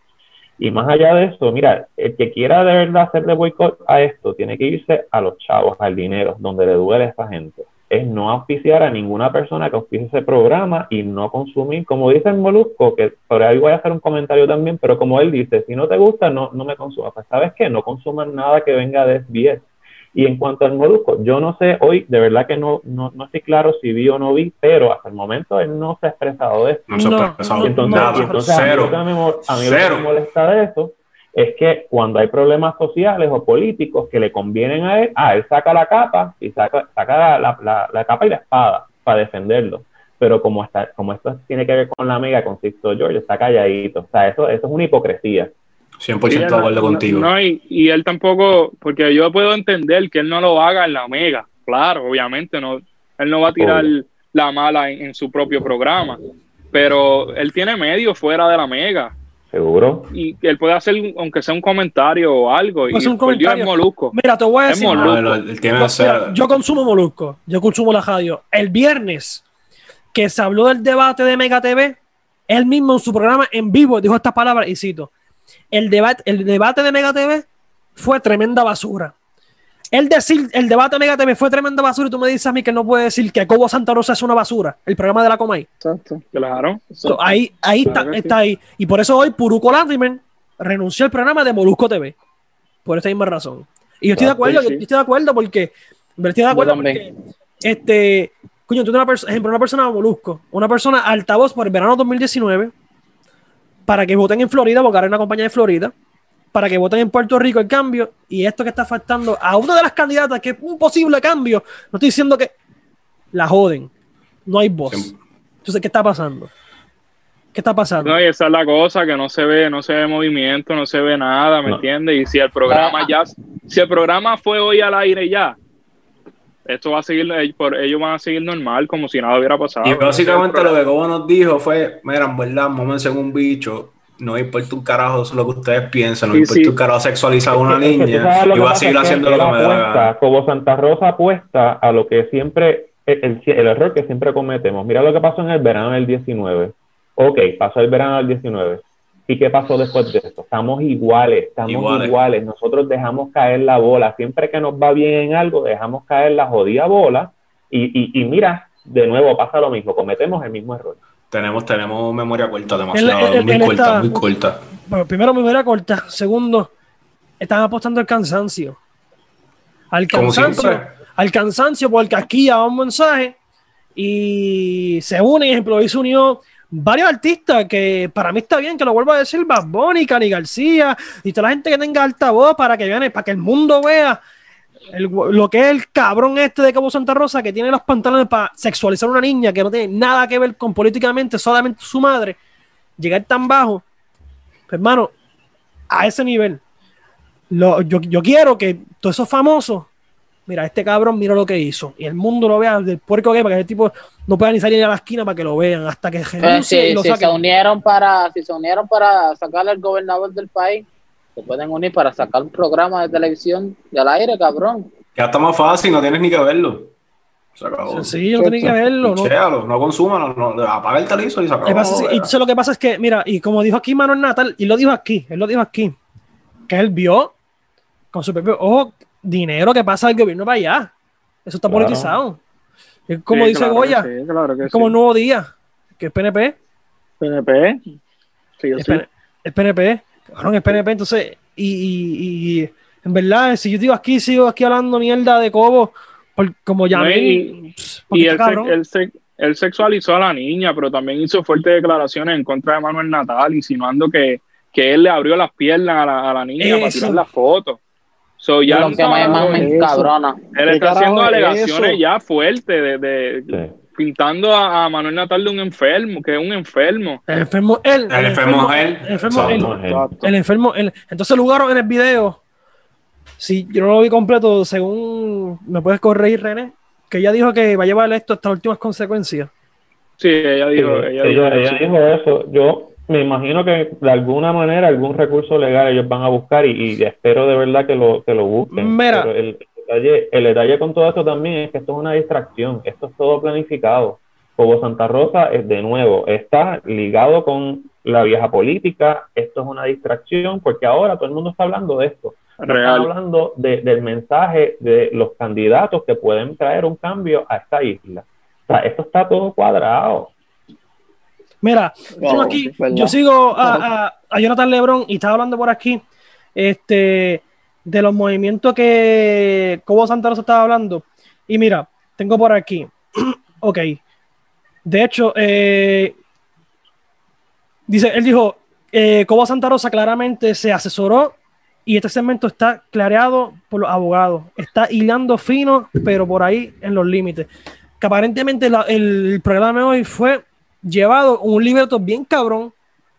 Y más allá de eso, mira, el que quiera de verdad hacerle boicot a esto, tiene que irse a los chavos, al dinero, donde le duele a esta gente. Es no auspiciar a ninguna persona que auspicie ese programa y no consumir, como dice el Molusco, que por ahí voy a hacer un comentario también, pero como él dice, si no te gusta, no, no me consumas. Pues, ¿sabes qué? No consuman nada que venga de SBS. Y en cuanto al Molusco, yo no sé hoy, de verdad que no, no, no estoy claro si vi o no vi, pero hasta el momento él no se ha expresado de esto. No se ha expresado no, entonces, nada. entonces a mí, Cero. lo que me, mo- a mí lo que Cero. me molesta de eso es que cuando hay problemas sociales o políticos que le convienen a él, ah, él saca la capa y saca, saca la, la- la- la capa y la espada para defenderlo. Pero como, está, como esto tiene que ver con la amiga, con Sixto George, está calladito. O sea, eso, eso es una hipocresía. 100% Sí, de no, acuerdo contigo. No, y, y él tampoco, porque yo puedo entender que él no lo haga en la Mega, claro, obviamente, no, él no va a tirar Obvio. la mala en, en su propio programa, pero él tiene medio fuera de la Mega Seguro. y él puede hacer, aunque sea un comentario o algo, y Pues un perdió el comentario. molusco. Mira, te voy a Es decir. Molusco. No, él, él tiene Mira, cero. yo consumo Molusco, yo consumo la radio. El viernes que se habló del debate de Mega TV, él mismo en su programa en vivo dijo estas palabras y cito: el debate, el debate de Mega TV fue tremenda basura. El decir el debate de Mega TV fue tremenda basura y tú me dices a mí que no puede decir que Cobo Santa Rosa es una basura, el programa de la Comay. Exacto. Claro. So, ahí ahí está, Claro está ahí. Y por eso hoy Puruco Latimer renunció al programa de Molusco TV. Por esta misma razón. Y yo estoy de acuerdo, sí, yo estoy de acuerdo porque. estoy de acuerdo Yo porque. también. Este. Coño, tú eres una persona, ejemplo, una persona Molusco, una persona altavoz por el verano 2019, para que voten en Florida, porque ahora hay una compañía de Florida, para que voten en Puerto Rico el cambio, y esto que está faltando a una de las candidatas, que es un posible cambio, no estoy diciendo que la joden, no hay voz. Entonces, ¿qué está pasando? ¿Qué está pasando? No, y esa es la cosa, que no se ve, no se ve movimiento, no se ve nada, ¿me No. entiendes? Y si el programa ya, si el programa fue hoy al aire ya, esto va a seguir, eh, por- ellos van a seguir normal, como si nada hubiera pasado. Y básicamente lo que Cobo nos dijo fue, mira, en verdad, mómense en un bicho, no me importa un carajo eso es lo que ustedes piensan, no me Sí, importa sí. un carajo sexualizar a una niña y va a seguir haciendo lo que me da la apuesta, gana. Como Santa Rosa apuesta a lo que siempre, el, el- el error que siempre cometemos. Mira lo que pasó en el verano del 19. Ok, pasó el verano del 19. ¿Y qué pasó después de esto? Estamos iguales, estamos Iguales. iguales. Nosotros dejamos caer la bola. Siempre que nos va bien en algo, dejamos caer la jodida bola. Y, y, y mira, de nuevo pasa lo mismo, cometemos el mismo error. Tenemos, tenemos memoria corta, demasiado, muy corta, está- muy corta. Bueno, primero, me hubiera corta. Segundo, están apostando al cansancio. Al cansancio. Al cansancio, porque aquí ya va un mensaje y se unen. Ejemplo, hoy se unió varios artistas que para mí está bien que lo vuelva a decir Bad Bunny, Cani García y toda la gente que tenga altavoz para que vean, para que el mundo vea lo que es el cabrón este de Cabo Santa Rosa que tiene los pantalones para sexualizar a una niña que no tiene nada que ver con políticamente, solamente su madre, llegar tan bajo, pues, hermano, a ese nivel. lo- yo, yo quiero que todos esos famosos, mira, este cabrón, mira lo que hizo. Y el mundo lo vea del puerco que es, para que el tipo no pueda ni salir a la esquina para que lo vean, hasta que Pues renuncie y si, lo si se unieron para, si se unieron para sacar al gobernador del país, se pueden unir para sacar un programa de televisión y al aire, cabrón. Ya está más fácil, no tienes ni que verlo. Se acabó. Sencillo, no tiene que verlo, ¿no? Chéalo, no consuma, no, no, apaga el televisor y se acabó. Lo que pasa es- y entonces lo que pasa es que, mira, y como dijo aquí Manuel Natal, y lo dijo aquí, él lo dijo aquí, que él vio con su propio ojo dinero que pasa del gobierno para allá. Eso está Claro. politizado. Es como Sí, dice claro Goya, sí, claro que es como el nuevo día, que es PNP, PNP. Sí, yo es, sí. P- es PNP, cabrón, es PNP, entonces, y, y- y en verdad, si yo digo aquí, sigo aquí hablando mierda de Cobo, por- como ya No, y- Y él, se- él, se- él sexualizó a la niña, pero también hizo fuertes declaraciones en contra de Manuel Natal, insinuando que, que él le abrió las piernas a la, a la niña para tirar las fotos. So, ya lo no que más, sabe- más me eso. encabrona. él ¿Qué está haciendo es alegaciones eso? ya fuertes, de, de- Sí. pintando a, a Manuel Natal de un enfermo, que es un enfermo. El enfermo él. El enfermo es él. El enfermo él. Él. El enfermo, el- entonces Lugaro en el video, si yo no lo vi completo, según me puedes corregir, René, que ella dijo que va a llevar esto hasta las últimas consecuencias. Sí, ella Sí, dijo, ella dijo ella- ella eso. dijo eso. Yo me imagino que de alguna manera algún recurso legal ellos van a buscar y, y espero de verdad que lo, que lo busquen. Mira. Pero el, detalle, el detalle con todo esto también es que esto es una distracción, esto es todo planificado. Cobo Santa Rosa es de nuevo, está ligado con la vieja política, esto es una distracción porque ahora todo el mundo está hablando de esto. No están Real. hablando de- del mensaje de los candidatos que pueden traer un cambio a esta isla. O sea, esto está todo cuadrado. Mira, yo sigo a, a- a Jonathan Lebron y estaba hablando por aquí este, de los movimientos que Cobo Santa Rosa estaba hablando. Y mira, tengo por aquí, (clears throat) ok, de hecho, eh, dice, él dijo, eh, Cobo Santa Rosa claramente se asesoró y este segmento está clareado por los abogados. Está hilando fino, pero por ahí en los límites. Que aparentemente la- el programa de hoy fue llevado un libreto bien cabrón,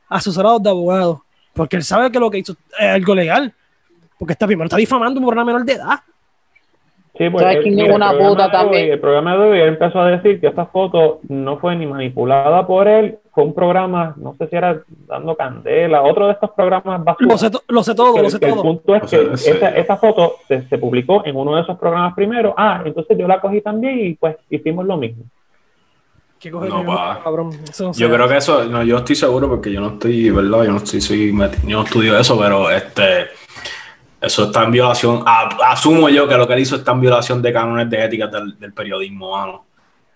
asesorado de abogados. Porque él sabe que lo que hizo es algo legal. Porque está primero, está difamando por una menor de edad. Sí, pues, ¿Sabes el- quién mira, es una programa puta de hoy- también? El programa de hoy él empezó a decir que esta foto no fue ni manipulada por él, fue un programa, no sé si era dando candela, otro de estos programas basura. Lo sé, to- lo sé todo, Que lo el, sé que el todo. punto es O sea, que sí. esa, esa foto se, se publicó en uno de esos programas primero. Ah, entonces yo la cogí también y pues hicimos lo mismo. ¿Qué coge No, cabrón? Eso no Yo creo que eso, no, yo estoy seguro porque yo no estoy, ¿verdad? Yo no estoy, soy, yo no estudio eso, pero este, eso está en violación. a- asumo yo que lo que él hizo está en violación de cánones de ética del, del periodismo, mano.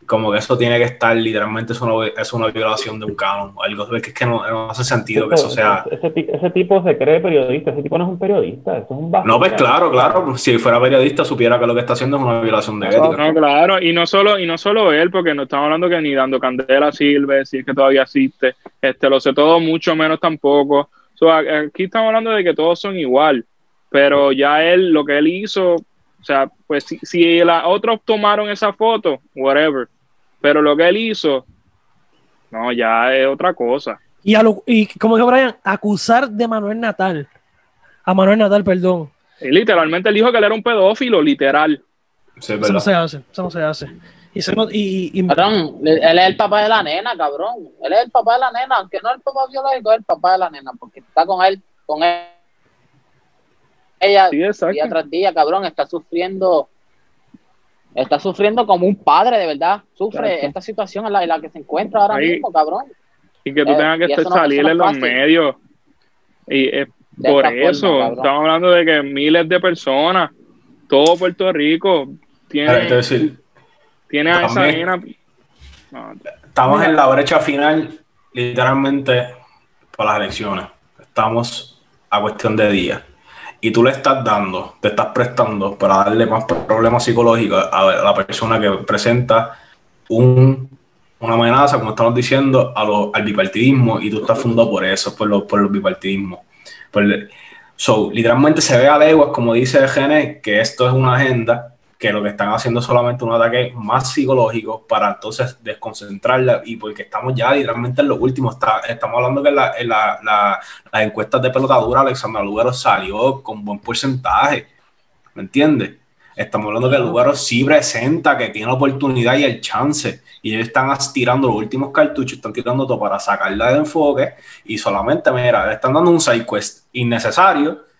Como que eso tiene que estar, literalmente, es una, es una violación de un canon o algo. Es que, es que no, no hace sentido que eso sea. ese, ti- ese tipo se cree periodista, ese tipo no es un periodista, eso es un. No, pues claro, claro. Si fuera periodista, supiera que lo que está haciendo es una violación de ética. No, claro, y no solo, y no solo él, porque no estamos hablando que ni dando candela sirve, si es que todavía existe, este lo sé todo, mucho menos tampoco. So, aquí estamos hablando de que todos son igual, pero ya él, lo que él hizo, o sea, pues si, si la, otros tomaron esa foto, whatever, pero lo que él hizo, no, ya es otra cosa. Y, a lo- y como dijo Brian, acusar de Manuel Natal. A Manuel Natal, perdón. Y literalmente él dijo que él era un pedófilo, literal. Sí, Eso es no se hace, eso no se hace. Y, eso no- y- y- Cabrón, él es el papá de la nena, cabrón. Él es el papá de la nena, aunque no es el papá biológico, es el papá de la nena, porque está con él, con él. Ella Sí, día tras día, cabrón, está sufriendo, está sufriendo como un padre, de verdad. Sufre Exacto. esta situación en la, en la que se encuentra ahora Ahí- mismo, cabrón. y que tú Eh, tengas que estar- no- salir no en los fácil. medios. Y es De por forma, eso, estamos hablando de que miles de personas, todo Puerto Rico, tiene, decir, tiene a esa nena. No, Estamos en la brecha final, literalmente, para las elecciones. Estamos a cuestión de días. Y tú le estás dando, te estás prestando para darle más problemas psicológicos a la persona que presenta un, una amenaza, como estamos diciendo, a lo- al bipartidismo y tú estás fundado por eso, por, lo, por los bipartidismos. So, literalmente se ve a leguas, como dice Gene, que esto es una agenda que lo que están haciendo es solamente un ataque más psicológico para entonces desconcentrarla y porque estamos ya literalmente en lo último, está, estamos hablando que en, la, en la, la, las encuestas de pelotadura Alexandra Lugaro salió con buen porcentaje, ¿me entiendes? Estamos hablando que Lugaro sí presenta, que tiene la oportunidad y el chance. Y ellos están tirando los últimos cartuchos, están tirando todo para sacarla de enfoque. Y solamente, mira, le están dando un side quest innecesario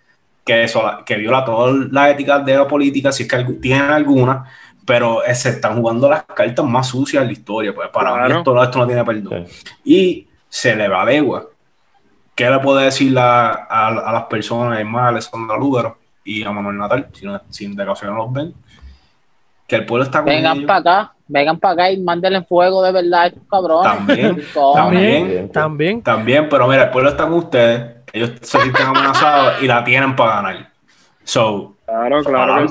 que, que viola todas las éticas de la política, si es que tienen alguna. Pero se están jugando las cartas más sucias de la historia. Pues para mí esto, esto, no tiene perdón. Y se le va legua. ¿Qué le puede decir a, a, las personas, más, a Alessandra Lugaro? y a Manuel Natal, si, no, si de no los ven, que el pueblo está con Vengan para acá, vengan para acá y mándenle fuego de verdad a estos cabrones. También, (laughs) también, también, también, pero mira, el pueblo está con ustedes, ellos se sienten amenazados y la tienen para ganar. So, claro, claro.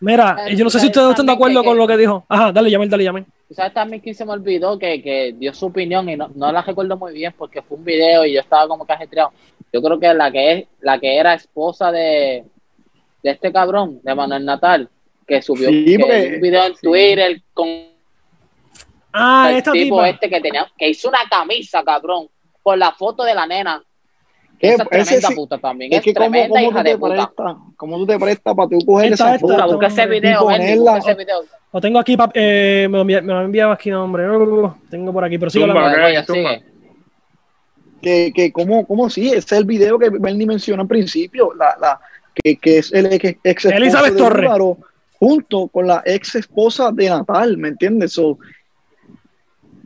Mira, yo no sé si ustedes están de acuerdo con lo que dijo. Ajá, dale, llamen, dale, llamen. ¿Sabes también que se me olvidó que, que dio su opinión y no, no, la recuerdo muy bien porque fue un video y yo estaba como que ajetreado? Yo creo que la que es la que era esposa de, de este cabrón, de Manuel Natal, que subió un video en Twitter con ah, el tipo este que tenía, que hizo una camisa, cabrón, por la foto de la nena. Esa es tremenda puta también. Es, tremenda hija de puta. ¿Cómo tú te prestas para tú coger esa foto? Busca ese video, busca ese video. Lo tengo aquí, eh, me, lo, me enviado aquí, no, hombre. Tengo por aquí, pero sigue. Que, que, ¿cómo, ¿cómo sí? Ese es el video que Bernie mencionó al principio. La, la, que, es el ex, Elizabeth Torres. junto con la ex esposa de Natal, ¿me entiendes?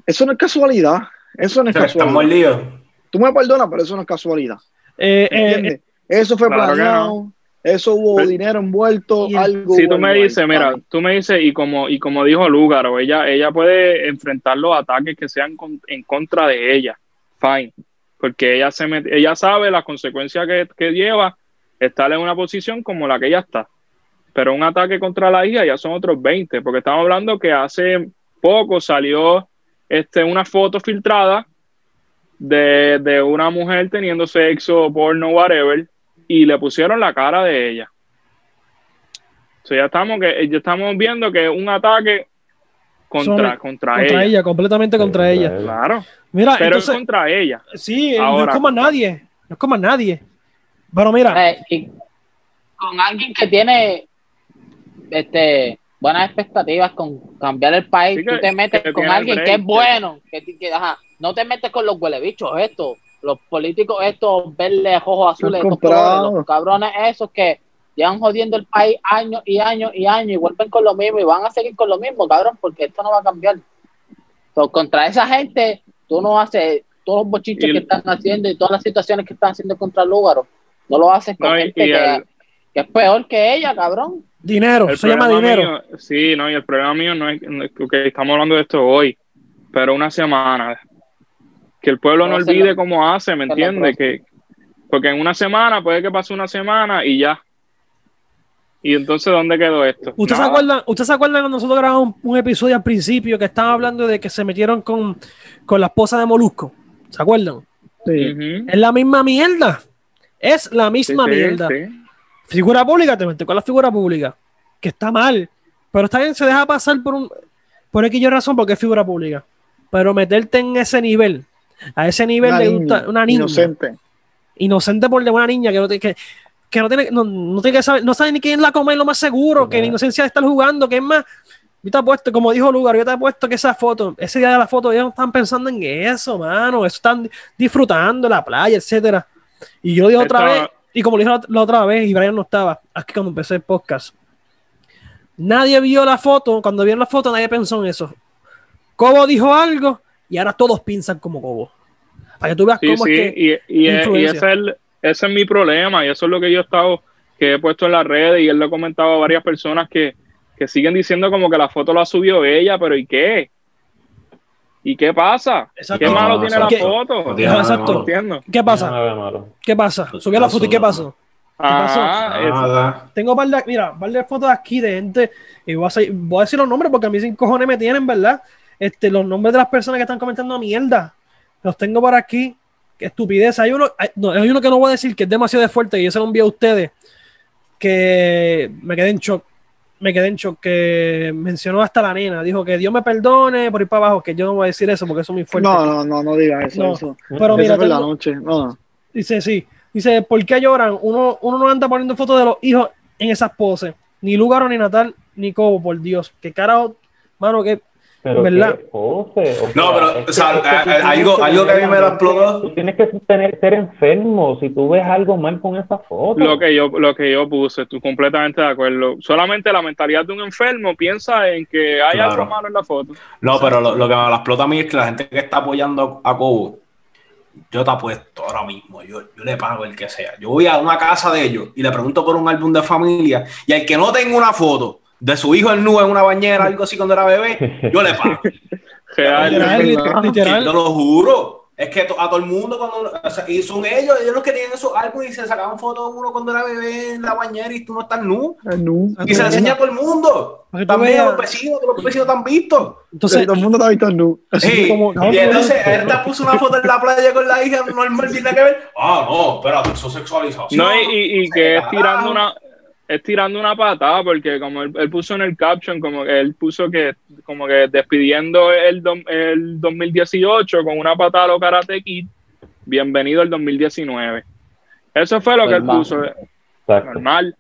eso no es casualidad. Eso no es casualidad. Tú me perdonas, pero eso no es casualidad. Eh, eh, eso fue planeado. Eso hubo dinero envuelto, algo. Si tú me dices, mira, tú me dices, y como, y como dijo Lúgaro, ella, ella puede enfrentar los ataques que sean en contra de ella. Fine. Porque ella se ella sabe las consecuencias que, que lleva estar en una posición como la que ella está. Pero un ataque contra la hija ya son otros 20, porque estamos hablando que hace poco salió este, una foto filtrada de, una mujer teniendo sexo, porno, whatever, y le pusieron la cara de ella. O sea, ya estamos, que, ya estamos viendo que es un ataque contra, contra, ella. Completamente contra ella. Claro. Mira, pero es contra ella. Sí, no es como a nadie. No es como a nadie. Pero mira. Eh, con alguien que tiene este, buenas expectativas con cambiar el país, tú te metes con alguien que es bueno, que, no te metes con los huelebichos estos, los políticos estos verdes, ojos azules, estos los cabrones esos que llevan jodiendo el país años y años y años y vuelven con lo mismo y van a seguir con lo mismo, cabrón, porque esto no va a cambiar. contra esa gente, tú no haces todos los bochichos que están haciendo y todas las situaciones que están haciendo contra el lugar no lo haces con gente que, es peor que ella, cabrón. Dinero, se llama dinero. sí, no, y el problema mío no es, que estamos hablando de esto hoy, pero una semana. Que el pueblo no olvide cómo hace, ¿me entiendes? Que, porque en una semana puede que pase una semana y ya. Y entonces, ¿dónde quedó esto? ¿Usted, se, acuerda, ¿Usted se acuerda cuando nosotros grabamos un, episodio al principio que estaba hablando de que se metieron con, con la esposa de Molusco? ¿Se acuerdan? Sí. Es la misma mierda. Es la misma mierda. Figura pública, te metes con la figura pública, que está mal, pero está bien, se deja pasar por un por aquella razón porque es figura pública. Pero meterte en ese nivel, a ese nivel de una niña inocente. Inocente por de una niña que no tiene que, que no tiene, no, tiene que saber, no sabe ni quién la come lo más seguro, que la inocencia de estar jugando, que es más, yo te apuesto, como dijo Lugar, yo te apuesto que esa foto, ese día de la foto, ellos no están pensando en eso, mano, están disfrutando la playa, etcétera. Y yo dije otra vez, y como le dije la, otra vez, y Brian no estaba, aquí cuando empecé el podcast, nadie vio la foto, cuando vieron la foto nadie pensó en eso. Cobo dijo algo y ahora todos piensan como Cobo. Para que tú veas cómo es que... Y, ese, es el, ese es mi problema y eso es lo que yo he estado, que he puesto en las redes y él lo ha comentado a varias personas que, que siguen diciendo como que la foto la subió ella, pero ¿y qué? ¿Y qué pasa? ¿Qué malo tiene la foto? exacto. ¿Qué pasa? ¿Qué pasa? Subió la foto y ¿qué pasó? ¿Qué pasó? Tengo par de, mira, par de fotos aquí de gente, y voy a, voy a decir los nombres porque a mí sin cojones me tienen, ¿verdad? Este, los nombres de las personas que están comentando mierda. Los tengo por aquí. Qué estupidez. Hay uno, hay, hay uno que no voy a decir que es demasiado fuerte y yo se lo envío a ustedes. Que me quedé en shock. me quedé en shock que mencionó hasta la nena. Dijo que Dios me perdone por ir para abajo, que yo no voy a decir eso porque eso es muy fuerte. No, no, no, no digas eso. No, eso. Pero mira, la noche. No. dice sí. Dice, ¿por qué lloran? Uno, uno no anda poniendo fotos de los hijos en esas poses. Ni Lugaro, ni Natal, ni Cobo, por Dios. ¿Qué carajo? Mano, que Pero ¿Verdad? qué pose, o No, pero, es que- o sea, es que algo- que algo que a mí me lo explotó. Tú tienes que tener, ser enfermo si tú ves algo mal con esa foto. Lo que yo, lo que yo puse, estoy completamente de acuerdo. Solamente la mentalidad de un enfermo piensa en que hay Claro. algo malo en la foto. No, pero lo, lo que me la explota a mí es que la gente que está apoyando a Cobo, yo te apuesto ahora mismo, yo, yo le pago el que sea. Yo voy a una casa de ellos y le pregunto por un álbum de familia y al que no tenga una foto de su hijo en nube en una bañera, algo así cuando era bebé, yo le pago. (laughs) Real, literal, literal. Te lo juro. Es que to- a todo el mundo, cuando, o sea, y son ellos, ellos los que tienen esos álbumes y se sacaban fotos de uno cuando era bebé en la bañera y tú no estás nu. No. Y se le enseña a todo el mundo. También a los vecinos, que los vecinos te han visto. Entonces, todo el mundo está visto nu. (laughs) Sí, como- y entonces él te puso una foto en la playa con la hija normal, tiene que ver. Ah, no, espérate, eso es sexualización. No, y, y- y que es Carajo. tirando una es tirando una patada porque como él, él puso en el caption como que él puso que como que despidiendo el, el 2018 con una patada a lo Karate Kid bienvenido al 2019 eso fue lo que él puso Exacto. normal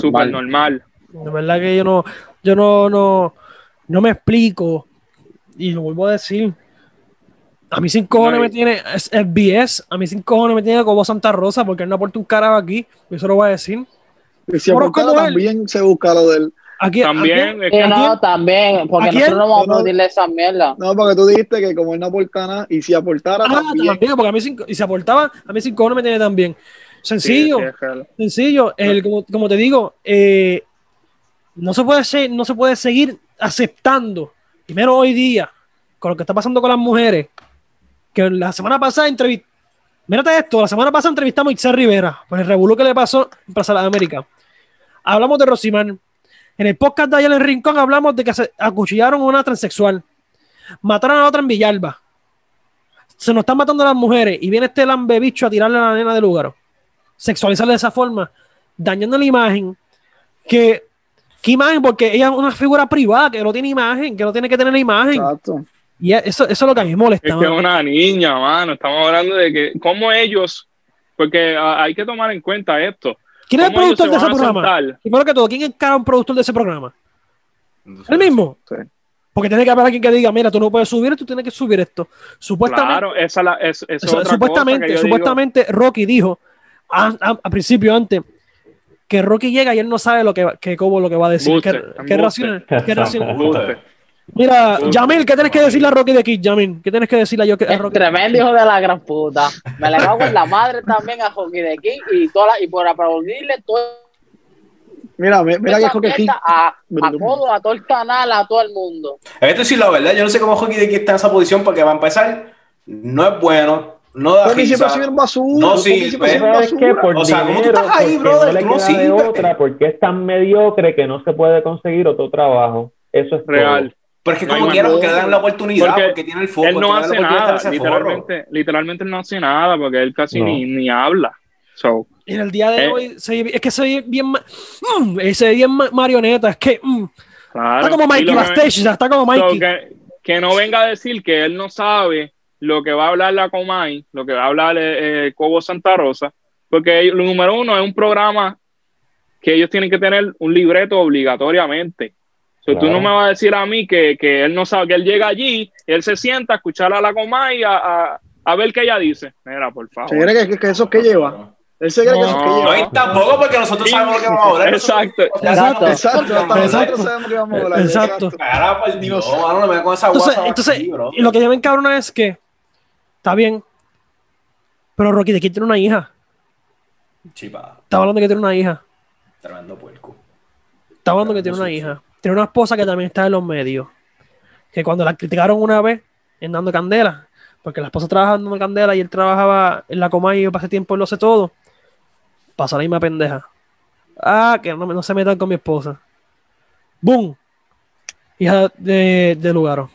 super normal de verdad que yo no, yo no, no, no me explico. Y lo vuelvo a decir. A mí sin cojones No, me tiene es FBS, a mí sin cojones me tiene como Santa Rosa porque él no aporta un carajo aquí. Yo eso lo voy a decir. Y si él. también se busca lo del. Aquí, también que no, también, porque nosotros no vamos No, a no. pedirle esa mierda. No, porque tú dijiste que como él no aporta nada, y si aportara Ah, también. también, porque a mí y se aportaba, a mí sin cojones me tiene también. Sencillo. sí, sí, es real. Sencillo, el, como, como te digo, eh, no, se puede se- no se puede seguir aceptando, primero hoy día, con lo que está pasando con las mujeres, que la semana pasada entrevistamos, mírate esto, la semana pasada entrevistamos a Itzel Rivera, por el revolú que le pasó en Plaza de las Américas. Hablamos de Rosimán. En el podcast de ayer en el Rincón hablamos de que se acuchillaron a una transexual. Mataron a otra en Villalba. Se nos están matando las mujeres y viene este lambebicho a tirarle a la nena del lugar sexualizarla de esa forma, dañando la imagen, que, ¿qué imagen? Porque ella es una figura privada, que no tiene imagen, que no tiene que tener la imagen. Exacto. Y eso, eso es lo que a mí me molesta. Es que es una niña, mano. Estamos hablando de que, cómo ellos, porque hay que tomar en cuenta esto. ¿Quién es el ¿Cómo ellos productor de se ese programa? Primero que todo, ¿quién es cada un productor de ese programa? ¿El mismo? Sí. Porque tiene que haber alguien que diga, mira, tú no puedes subir esto, tú tienes que subir esto. Supuestamente, Claro, esa la, es, esa es otra supuestamente, cosa que yo digo. supuestamente Rocky dijo a, a- a principio antes que Rocky llega y él no sabe lo que, que Cobo lo que va a decir. Buste, ¿Qué, qué embuste. racional-. Mira. Yamil, ¿qué tienes que decirle a Rocky de aquí, Yamil? ¿Qué tienes que decirle a, yo, a Es Rocky? tremendo hijo de la gran puta. Me le cago en la madre también a Hockey de aquí y, toda la- y por aplaudirle todo Mira, mi- mira que mierda a, a todo, a todo el canal, a todo el mundo. Es que decir la verdad, yo no sé cómo Hockey de aquí está en esa posición porque va a empezar, no es bueno, no da Porque siempre risa. sirven basura. No sirve. siempre O sea, ¿cómo tú estás ahí, brother? no le Tú no sirves. otra, porque es tan mediocre que no se puede conseguir otro trabajo. Eso es Real. Pero es que No como más quieran que le dan la oportunidad porque, Porque tiene el foco. Él no hace nada, forro. literalmente, literalmente él no hace nada porque él casi No. ni, ni habla. So, en el día de Eh. hoy, se- es que se ve bien, mm, ve bien ma- marioneta, es que mm, claro. está como Y Mikey Bastage, ya está como so, Mikey. que, que no venga a decir que él no sabe lo que va a hablar la Comay, lo que va a hablar eh, eh, Cobo Santa Rosa, porque lo número uno es un programa que ellos tienen que tener un libreto obligatoriamente. So, Tú Claro. no me vas a decir a mí que, que él no sabe, que él llega allí, él se sienta a escuchar a la Comay a, a, a ver qué ella dice. Mira, por favor. Se cree que, que, que eso es que lleva. Él se cree que eso es que No. No, lleva. y tampoco porque nosotros sabemos lo que vamos a hablar. Exacto. Exacto. Exacto, nosotros sabemos que vamos a hablar. Exacto. Cara, por Dios, mano, no me con esa Entonces, entonces aquí, bro. y lo que ya me encabrona es que está bien, pero Rocky de aquí tiene una hija. Chipa, Estaba hablando de que tiene una hija. tremendo puerco. Estaba hablando que tiene una hija. Tiene una esposa que también está en los medios. Que cuando la criticaron una vez en Dando Candela, porque la esposa trabajaba en Dando Candela y él trabajaba en la Comay y yo pasé tiempo en Lo Sé Todo, pasó la misma pendeja. Ah, que no, no se metan con mi esposa. ¡Boom! Hija de, de Lugaro.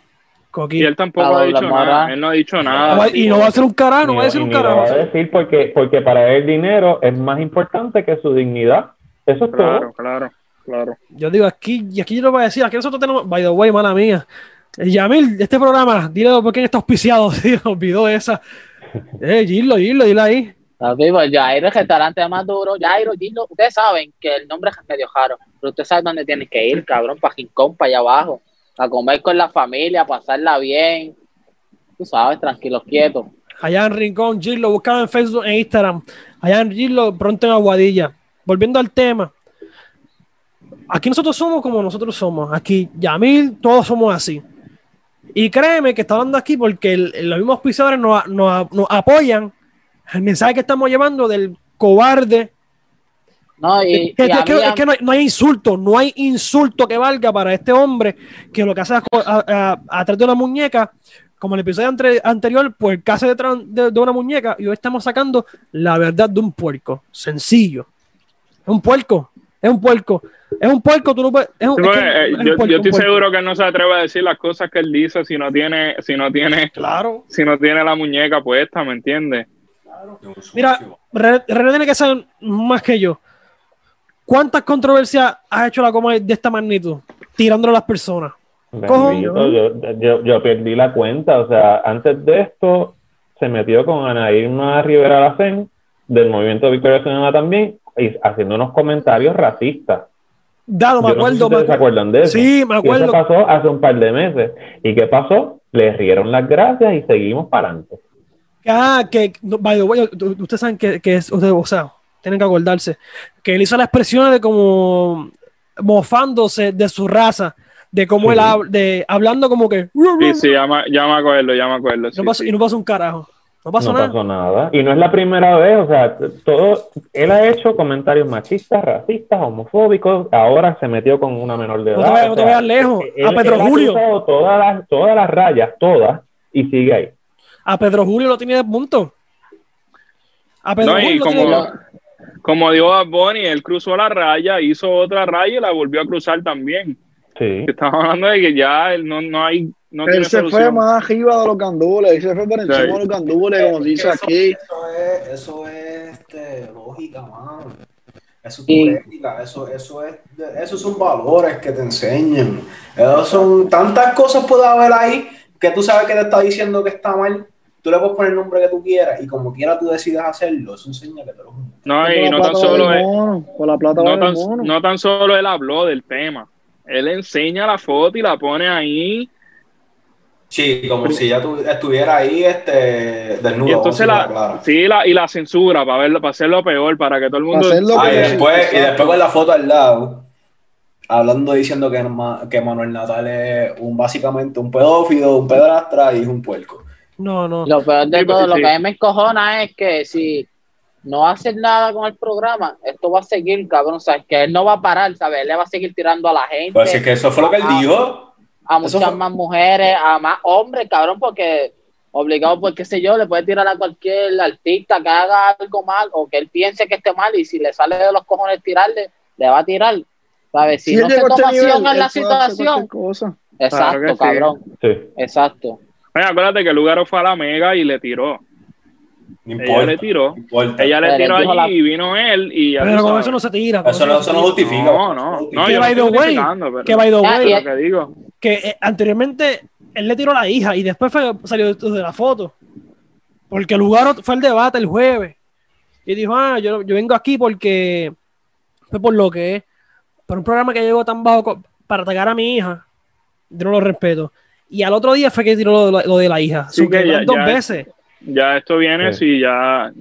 Coqui. Y él tampoco La ha dicho nada. Él no ha dicho No nada. y no va a ser un carajo, no va a decir y un carajo. va a decir porque, porque para él el dinero es más importante que su dignidad. Eso es Claro, todo. claro. Claro. Yo digo, aquí, y aquí yo lo voy a decir, aquí nosotros tenemos, by the way, mala mía. El Yamil, este programa, dile por qué está auspiciado, (laughs) tío, olvidó esa. Eh, Gillo, Gillo, dile ahí. Pues Jairo, el restaurante más duro. Jairo, Gillo, ustedes saben que el nombre es medio raro, pero ustedes saben dónde tienen que ir, cabrón, para Rincón, para allá abajo, a comer con la familia, pasarla bien. Tú sabes, tranquilos, quietos. Allá en Rincón, Gillo, buscaba en Facebook e Instagram. Allá en Gillo, pronto en Aguadilla. Volviendo al tema. Aquí nosotros somos como nosotros somos. Aquí, Yamil, todos somos así. Y créeme que está hablando aquí porque el- los mismos auspiciadores nos, nos- nos apoyan el mensaje que estamos llevando del cobarde. No, y, Que, y que- a que- mí, es que no, hay- no hay insulto, no hay insulto que valga para este hombre que lo que hace atrás de una muñeca, como el episodio ante- anterior, pues hace detrás de, de una muñeca y hoy estamos sacando la verdad de un puerco. Sencillo. Un puerco, es un puerco. Es un puerco, tú no puedes. Es un, Sí, es que porque, eh, es un yo, puerco, yo estoy puerco. seguro que él no se atreve a decir las cosas que él dice si no tiene, si no tiene, Claro. si no tiene la muñeca puesta, ¿me entiendes? Mira, René tiene que saber más que yo. ¿Cuántas controversias ha hecho la coma de esta magnitud? Tirándole a las personas. Bendito, yo, yo, yo perdí la cuenta, o sea, antes de esto se metió con Ana Irma Rivera Lacén del Movimiento Victoria Ciudadana también, haciendo unos comentarios racistas. Dado, me Yo no sé si acuerdo. me se acuerdo. acuerdan de eso. Sí, me Y acuerdo. eso pasó hace un par de meses. ¿Y qué pasó? Le rieron las gracias y seguimos para adelante. Ah, que, no, by the way, u- ustedes saben que, que es, ustedes, o sea, tienen que acordarse, que él hizo las expresiones de como mofándose de su raza, de cómo Sí. él habla, de hablando como que Sí, sí, ya me, ya me acuerdo, ya me acuerdo. no sí, pasó- sí. y no pasó un carajo. No pasó no nada. pasó nada. Y no es la primera vez, o sea, todo, él ha hecho comentarios machistas, racistas, homofóbicos, ahora se metió con una menor de edad. No te vayas- no te vayas lejos. él- A Pedro él ha Julio. cruzado Todas las, todas las rayas, todas, y sigue ahí. A Pedro Julio lo tenía de punto. A Pedro No, y Julio lo como, tenía como dijo Bad Bunny, él cruzó la raya, hizo otra raya y la volvió a cruzar también. Sí. Estamos hablando de que ya no, no hay, no Él tiene se fue más arriba de los gandules, él se fue por encima Sí. de los gandules, como se dice Eso- aquí. Eso es, eso es este, lógica, mano. Eso es tu ética, eso, eso es, esos son valores que te enseñan. Esos son tantas cosas puede haber ahí que tú sabes que te está diciendo que está mal. Tú le puedes poner el nombre que tú quieras y como quiera tú decidas hacerlo. Eso enseña que te lo No, y no tan solo por la plata no tan, no tan solo él habló del tema, él enseña la foto y la pone ahí. Sí, como si ya tú estuviera ahí este, desnudo. Y entonces la, clara. sí, la, y la censura para verlo, para hacerlo peor, para que todo el mundo. Ah, y que- después, y después con la foto al lado, hablando diciendo que, que Manuel Natal es un básicamente un pedófilo, un pedrastra y es un puerco. No, no. Lo peor de Sí, todo, lo que a mí me encojona es que si no hacen nada con el programa, esto va a seguir, cabrón. O sea, es que él no va a parar, ¿sabes? Él le va a seguir tirando a la gente, Pues es que eso fue lo que él Ah. dijo. A eso muchas fue- más mujeres, a más hombres, cabrón, porque obligado, pues qué sé yo, le puede tirar a cualquier artista que haga algo mal o que él piense que esté mal y si le sale de los cojones tirarle, le va a tirar. ¿Sabes? Si, Si no se este toma nivel, acción en la situación, exacto, Claro que sí. cabrón, Sí. exacto. Oye, acuérdate que Lugaro fue a la mega y le tiró. No Ella importa. le tiró. no importa. Ella le Pero tiró allí la- y vino él y ya Pero con eso no se tira. con Eso no, eso no justifica. No, no, no, Que yo no by the way, que by the way, lo que digo. Que eh, anteriormente él le tiró a la hija y después fue- salió de la foto. Porque el lugar fue el debate el jueves. Y dijo, ah, yo, yo vengo aquí porque fue por lo que es. Por un programa que llegó tan bajo para atacar a mi hija. Yo no lo respeto. Y al otro día fue que tiró lo, de la- lo de la hija. Sí, que ya- dos ya- veces. Ya esto viene, Sí. sí, ya,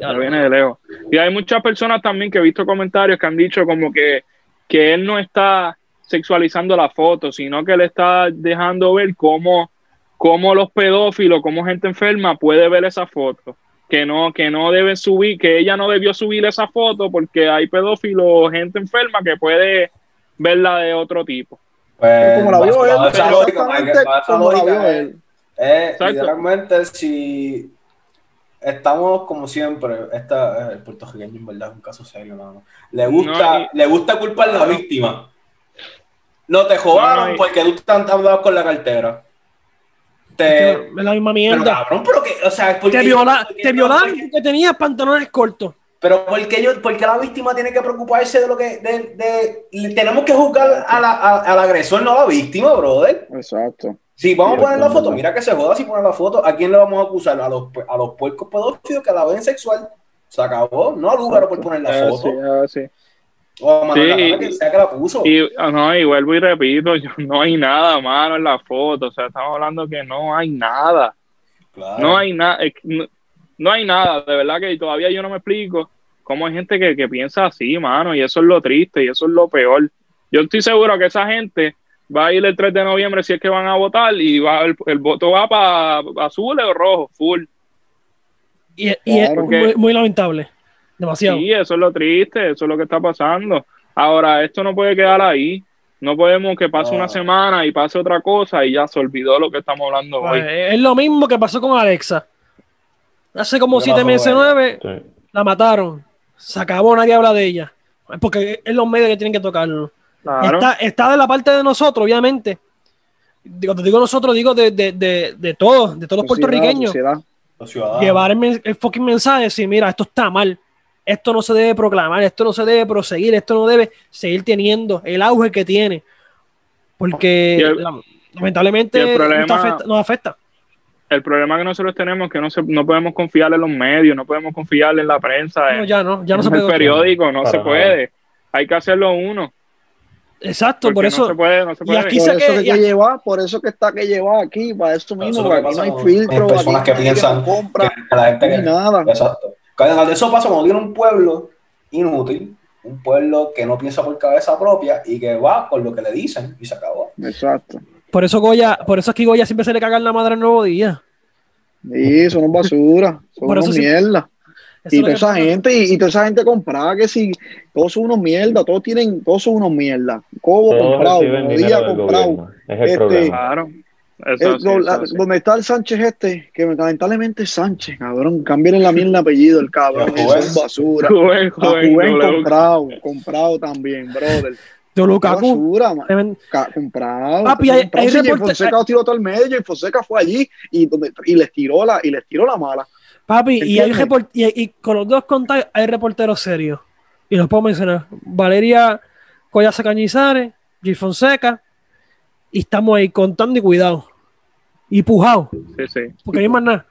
ya viene de lejos. Y hay muchas personas también que he visto comentarios que han dicho como que, que él no está sexualizando la foto, sino que le está dejando ver cómo, cómo los pedófilos, cómo gente enferma puede ver esa foto. Que no, que no deben subir, que ella no debió subir esa foto porque hay pedófilos o gente enferma que puede verla de otro tipo. Pues, Como la vio bajo él, esa pero lógica, exactamente bajo esa como la lógica, vio él. eh, Exacto. literalmente, si estamos como siempre, esta, eh, el puertorriqueño en verdad es un caso serio, mano. Le gusta, No, y- le gusta culpar a la víctima. No te jodaron porque tú te andabas con la cartera. Te, Es la misma pero mierda. cabrón, pero que, o sea, porque Te, viola, porque te violaron porque tenías pantalones cortos. Pero ¿por qué, yo, por qué la víctima tiene que preocuparse de lo que... De, tenemos que juzgar a la- a- al agresor, no a la víctima, brother. Exacto. Si vamos Sí, a poner la foto, mira que se joda si ponen la foto. ¿A quién le vamos a acusar? A los, a los puercos pedófilos que la ven sexual. Se acabó. No al lugar por poner la Ah, foto. sí, sí. Sea que la puso. Y, no, y vuelvo y repito, (laughs) yo- no hay nada malo en la foto, o sea, estamos hablando que no hay nada, Claro. no hay nada, no, no hay nada, de verdad que todavía yo no me explico cómo hay gente que, que piensa así, mano, y eso es lo triste y eso es lo peor. Yo estoy seguro que esa gente va a ir el 3 de noviembre si es que van a votar y va el, el voto va para azul o rojo, full. Y, y es muy lamentable. Demasiado. Sí, eso es lo triste, eso es lo que está pasando. Ahora, esto no puede quedar ahí. No podemos que pase una semana y pase otra cosa y ya se olvidó lo que estamos hablando hoy. Eh, Es lo mismo que pasó con Alexa. Hace como ¿Qué siete meses, nueve, Sí. la mataron. Se acabó, nadie habla de ella. Porque es los medios que tienen que tocarlo. Claro. Está, está de la parte de nosotros, obviamente. Digo, Cuando digo nosotros, digo de, de, de, de todos, de todos los Sociedad, puertorriqueños. sociedad. Llevar el, el fucking mensaje, decir, mira, esto está mal. Esto no se debe proclamar, esto no se debe proseguir, esto no debe seguir teniendo el auge que tiene. Porque el- lamentablemente el problema- nos afecta. Nos afecta. El problema que nosotros tenemos es que no, se, no podemos confiar en los medios, no podemos confiar en la prensa, No, en, ya no, ya no en se el puede. periódico, no Para se nada. puede. Hay que hacerlo uno. Exacto, porque por eso. no se puede, no se y aquí Por eso que- que, por eso que está que llevar aquí, para eso Eso es mismo, lo porque que aquí no hay filtro, personas aquí que piensan compra, que la gente que- nada. Exacto. Además de eso pasa cuando tiene un pueblo inútil, un pueblo que no piensa por cabeza propia y que va por lo que le dicen y se acabó. Exacto. Por eso Goya, por eso es que Goya siempre se le caga en la madre al nuevo día. Y son basura, son Por eso unos sí- mierda. Eso Y toda esa pasa. gente, y, y toda esa gente comprada, que si todos son unos mierda, todos tienen, todos son unos mierda. Cobo Todos comprado, día comprado. gobierno. Es el Este, problema. Claro. Eh, Eso sí, lo- eso la- sí. donde está el Sánchez este, que lamentablemente es Sánchez, cabrón, cambien la mierda apellido, el cabrón, Juven. es basura. Joven, Juven W. comprado, comprado también, brother. Basura, man. comprado. Papi, hay- comprado. hay reporte- Fonseca lo tiró todo el medio y Fonseca fue allí y, donde, y les tiró la y les tiró la mala. Papi, y, hay report- y, y con los dos contactos hay reporteros serios. Y los puedo mencionar. Valeria Collaza Cañizares, G. Fonseca. Y estamos ahí contando y cuidado. Y pujado. Sí, sí. Porque no hay más nada.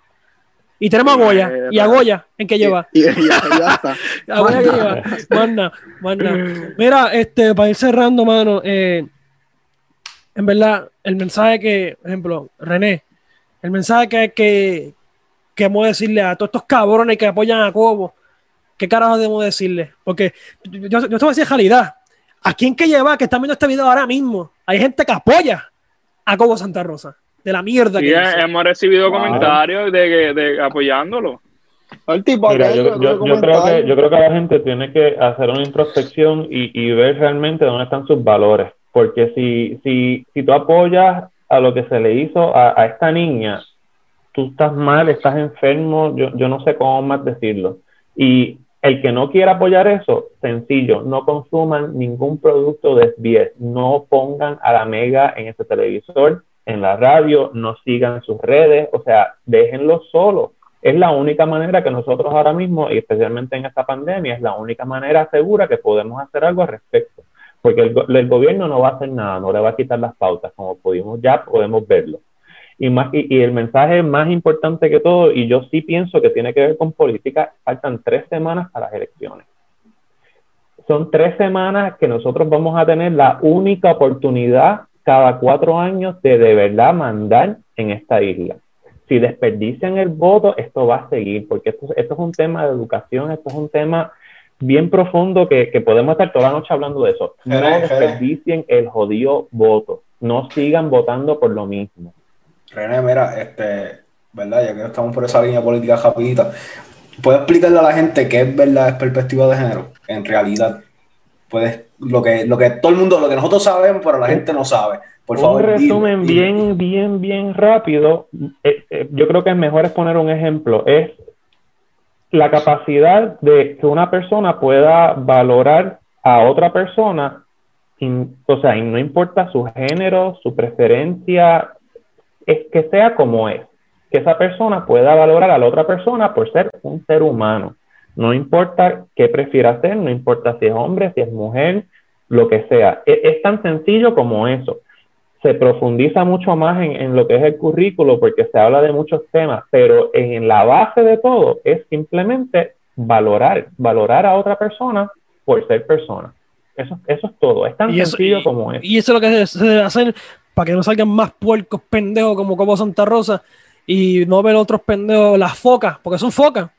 Y tenemos a Goya. Y a Goya, ¿en qué lleva? Y, y- y ya está. (laughs) A Goya, ¿en qué lleva? Más nada, más nada. Mira, este, para ir cerrando, mano. eh, en verdad, el mensaje que, por ejemplo, René, el mensaje que, que, que hemos decirle a todos estos cabrones que apoyan a Cobo, ¿qué carajo debemos decirle? Porque yo, yo, yo te voy a decir realidad. ¿A quién que lleva que están viendo este video ahora mismo? Hay gente que apoya a Cobo Santa Rosa. De la mierda Sí, que hizo. hemos recibido comentarios de, que- de apoyándolo. El tipo Mira, yo, el yo- yo creo que, yo creo que la gente tiene que hacer una introspección y, y ver realmente dónde están sus valores. Porque si, si, si tú apoyas a lo que se le hizo a, a esta niña, tú estás mal, estás enfermo, yo, yo no sé cómo más decirlo. Y el que no quiera apoyar eso, sencillo, no consuman ningún producto de SBS, no pongan a la mega en ese televisor, en la radio, no sigan sus redes, o sea, déjenlo solo. Es la única manera que nosotros ahora mismo, y especialmente en esta pandemia, es la única manera segura que podemos hacer algo al respecto. Porque el, el gobierno no va a hacer nada, no le va a quitar las pautas, como pudimos ya podemos verlo. Y, más, y, y el mensaje más importante que todo, y yo sí pienso que tiene que ver con política, faltan tres semanas a las elecciones. Son tres semanas que nosotros vamos a tener la única oportunidad cada cuatro años de de verdad mandar en esta isla. Si desperdician el voto, esto va a seguir, porque esto, esto es un tema de educación, esto es un tema bien profundo que, que podemos estar toda la noche hablando de eso. No desperdicien el jodido voto, no sigan votando por lo mismo. René, mira, este, ¿verdad? Ya que estamos por esa línea política rapidita, ¿puedes explicarle a la gente qué es verdad es perspectiva de género? En realidad, puedes, lo que, lo que todo el mundo, lo que nosotros sabemos, pero la gente no sabe. Por favor, un resumen dime, dime. bien, bien, bien rápido. Eh, eh, yo creo que es mejor es poner un ejemplo. Es la capacidad de que una persona pueda valorar a otra persona, in- o sea, y no importa su género, su preferencia, es que sea como es. Que esa persona pueda valorar a la otra persona por ser un ser humano. No importa qué prefiera hacer, no importa si es hombre, si es mujer, lo que sea. Es, es tan sencillo como eso. Se profundiza mucho más en, en, lo que es el currículo porque se habla de muchos temas, pero en la base de todo es simplemente valorar, valorar a otra persona por ser persona. Eso, eso es todo. Es tan eso- sencillo y- como es. Y eso es lo que se debe hacer para que no salgan más puercos pendejos como Cobo Santa Rosa y no ver otros pendejos, las focas, porque son focas.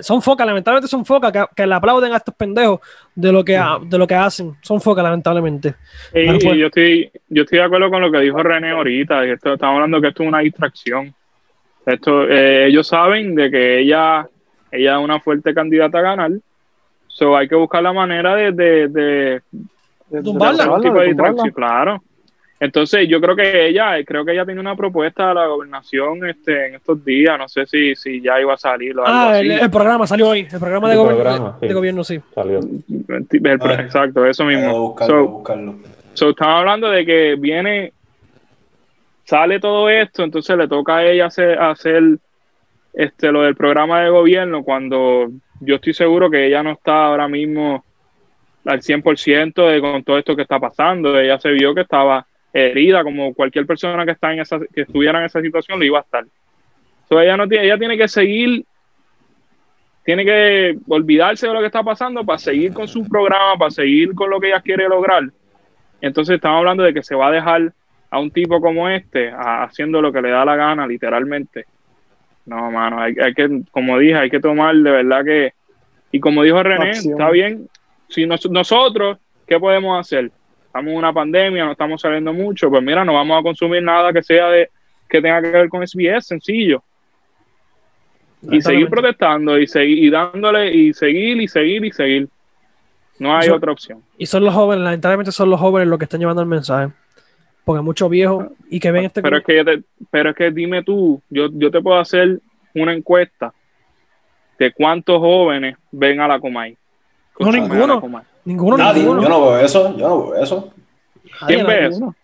Son focas, lamentablemente son focas que, que le aplauden a estos pendejos de lo que, ha- de lo que hacen. Son focas, lamentablemente. Pues- yo estoy, yo estoy de acuerdo con lo que dijo René ahorita. que esto, estamos hablando que esto es una distracción. Esto, eh, ellos saben de que ella, ella es una fuerte candidata a ganar. So hay que buscar la manera de, de, de, De- Tumbarla, de tipo de tumbarla. claro. Entonces yo creo que ella, creo que ella tiene una propuesta a la gobernación este, en estos días. No sé si, si ya iba a salir o algo Ah, así. el, el programa salió hoy. El programa de, El gober- programa, de sí. gobierno, sí. Salió. El pro- Ah, exacto, eso mismo. buscarlo, So, buscarlo. So, estamos hablando de que viene, sale todo esto, entonces le toca a ella hacer, hacer este, lo del programa de gobierno cuando yo estoy seguro que ella no está ahora mismo al 100% de, con todo esto que está pasando. Ella se vio que estaba herida, como cualquier persona que, está en esa, que estuviera en esa situación lo iba a estar. So, ella, no tiene, ella tiene que seguir, tiene que olvidarse de lo que está pasando para seguir con su programa, para seguir con lo que ella quiere lograr. Entonces estamos hablando de que se va a dejar a un tipo como este a- haciendo lo que le da la gana, literalmente. No, mano, hay, hay que, como dije, hay que tomar de verdad que, y como dijo René, Acción. está bien, si nos- nosotros, ¿qué podemos hacer? Estamos en una pandemia, no estamos saliendo mucho, pues mira, no vamos a consumir nada que sea de, que tenga que ver con SBS, sencillo. Y seguir protestando y seguir y dándole y seguir y seguir y seguir. No hay otra opción. Y son los jóvenes, lamentablemente son los jóvenes los que están llevando el mensaje. Porque muchos viejos y que ven este. Pero es que, te- pero es que dime tú, yo, yo te puedo hacer una encuesta de cuántos jóvenes ven a la Comay. No, Escúchame, ninguno. la Comay. ninguno, Nadie, ninguno. yo no veo eso, yo no veo eso. Nadie, ¿Quién ve eso?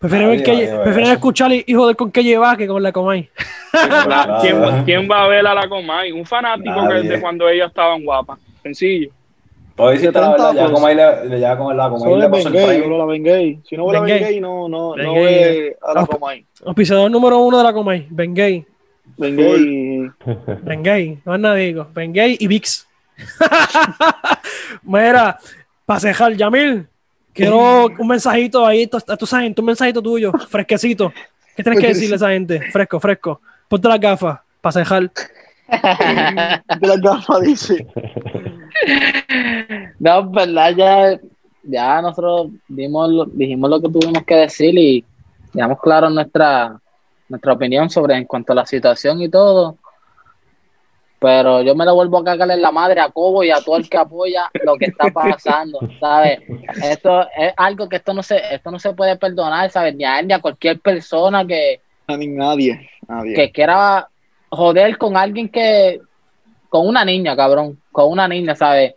Prefieren, ver que, nadie eso. escuchar y joder con que lleva que con la Comay. La- ¿quién, quién va a ver a la Comay? Un fanático que de cuando ellas estaban guapas. Sencillo. Puedo decirte la 70 verdad, ya pues. como ahí le, le- ya como la Solo le pasó el Bengay, solo la Bengay. Si no ve la Bengay. Bengay, no, no, no Bengay. ve a la Comay. Auspiciador número uno de la Comay, Ben Gay. Bengay. Ben Gay, no es nada digo. Ben Gay y Vix. (laughs) Mira, para cejar, Yamil, quiero un mensajito ahí a tu gente, un mensajito tuyo, fresquecito. ¿Qué tienes que decirle a esa gente? Fresco, fresco. Ponte las gafas, para cejar. De (laughs) las gafas dice. (laughs) No, en verdad, ya, ya nosotros dimos, dijimos lo que tuvimos que decir y dejamos claro nuestra, nuestra opinión sobre en cuanto a la situación y todo. Pero yo me la vuelvo a cagar en la madre a Cobo y a todo el que apoya lo que está pasando, ¿sabes? Esto es algo que esto no se, esto no se puede perdonar, ¿sabes? Ni a él ni a cualquier persona que, A ni nadie. Nadie. que quiera joder con alguien que con una niña, cabrón, con una niña, ¿sabes?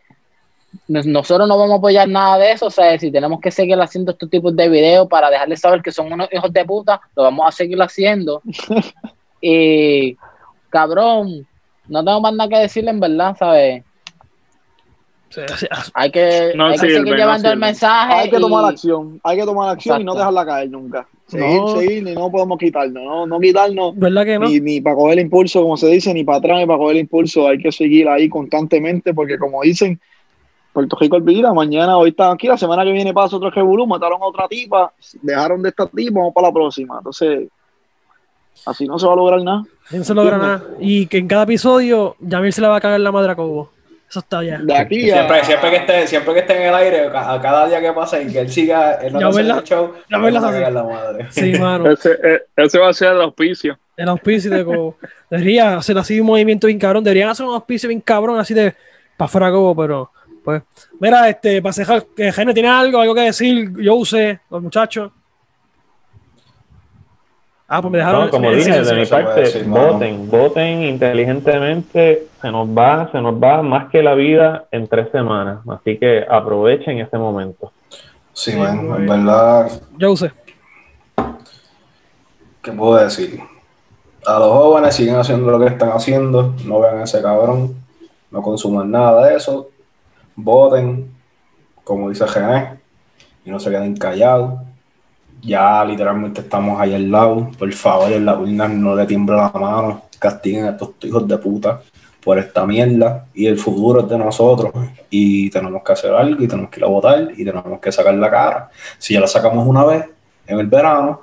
Nos- Nosotros no vamos a apoyar nada de eso, ¿sabes? Si tenemos que seguir haciendo estos tipos de videos para dejarles saber que son unos hijos de puta, lo vamos a seguir haciendo. (laughs) y, cabrón, no tengo más nada que decirle en verdad, ¿sabes? Sí, sí, Hay que, No hay que sirve, seguir no llevando el mensaje. Hay que y- tomar acción. Hay que tomar acción y no dejarla caer nunca. Seguir, No. seguir y no podemos quitarnos. No, no quitarnos ¿Verdad que no? ni, ni para coger impulso, como se dice, ni para atrás ni para coger impulso. Hay que seguir ahí constantemente porque, como dicen, Puerto Rico olvida. Mañana, hoy están aquí. La semana que viene pasa otro revolú. Mataron a otra tipa. Dejaron de esta tipa. Vamos para la próxima. Entonces, así no se va a lograr nada. No se logra nada. Y que en cada episodio Yamil se le va a cagar la madre a Cobo. Eso está ya. De aquí a. Siempre, siempre, que esté, siempre que esté en el aire, a cada día que pasa y que él siga en Ya no el show, ya va a cagar la madre. Sí, (laughs) mano. Ese, eh, ese va a ser el auspicio. El auspicio de Cobo. Debería hacer así un movimiento bien cabrón. Deberían hacer un auspicio bien cabrón, así de para afuera Cobo, pero pues. Mira, este, para cejar, que Gene tiene algo, algo que decir, yo usé, los muchachos. Ah, pues me dejaron. No, como sí, dije, sí, de sí, mi parte, decir, mano. voten, voten inteligentemente, se nos va, se nos va más que la vida en tres semanas, así que aprovechen ese momento. Sí, man, en verdad, Yo usé. ¿qué puedo decir? A los jóvenes siguen haciendo lo que están haciendo, no vean a ese cabrón. no consuman nada de eso, voten, como dice René, y no se queden callados. Ya literalmente estamos ahí al lado. Por favor, en la urna no le tiembla la mano. Castiguen a estos hijos de puta por esta mierda. Y el futuro es de nosotros. Y tenemos que hacer algo y tenemos que ir a votar y tenemos que sacar la cara. Si ya la sacamos una vez en el verano,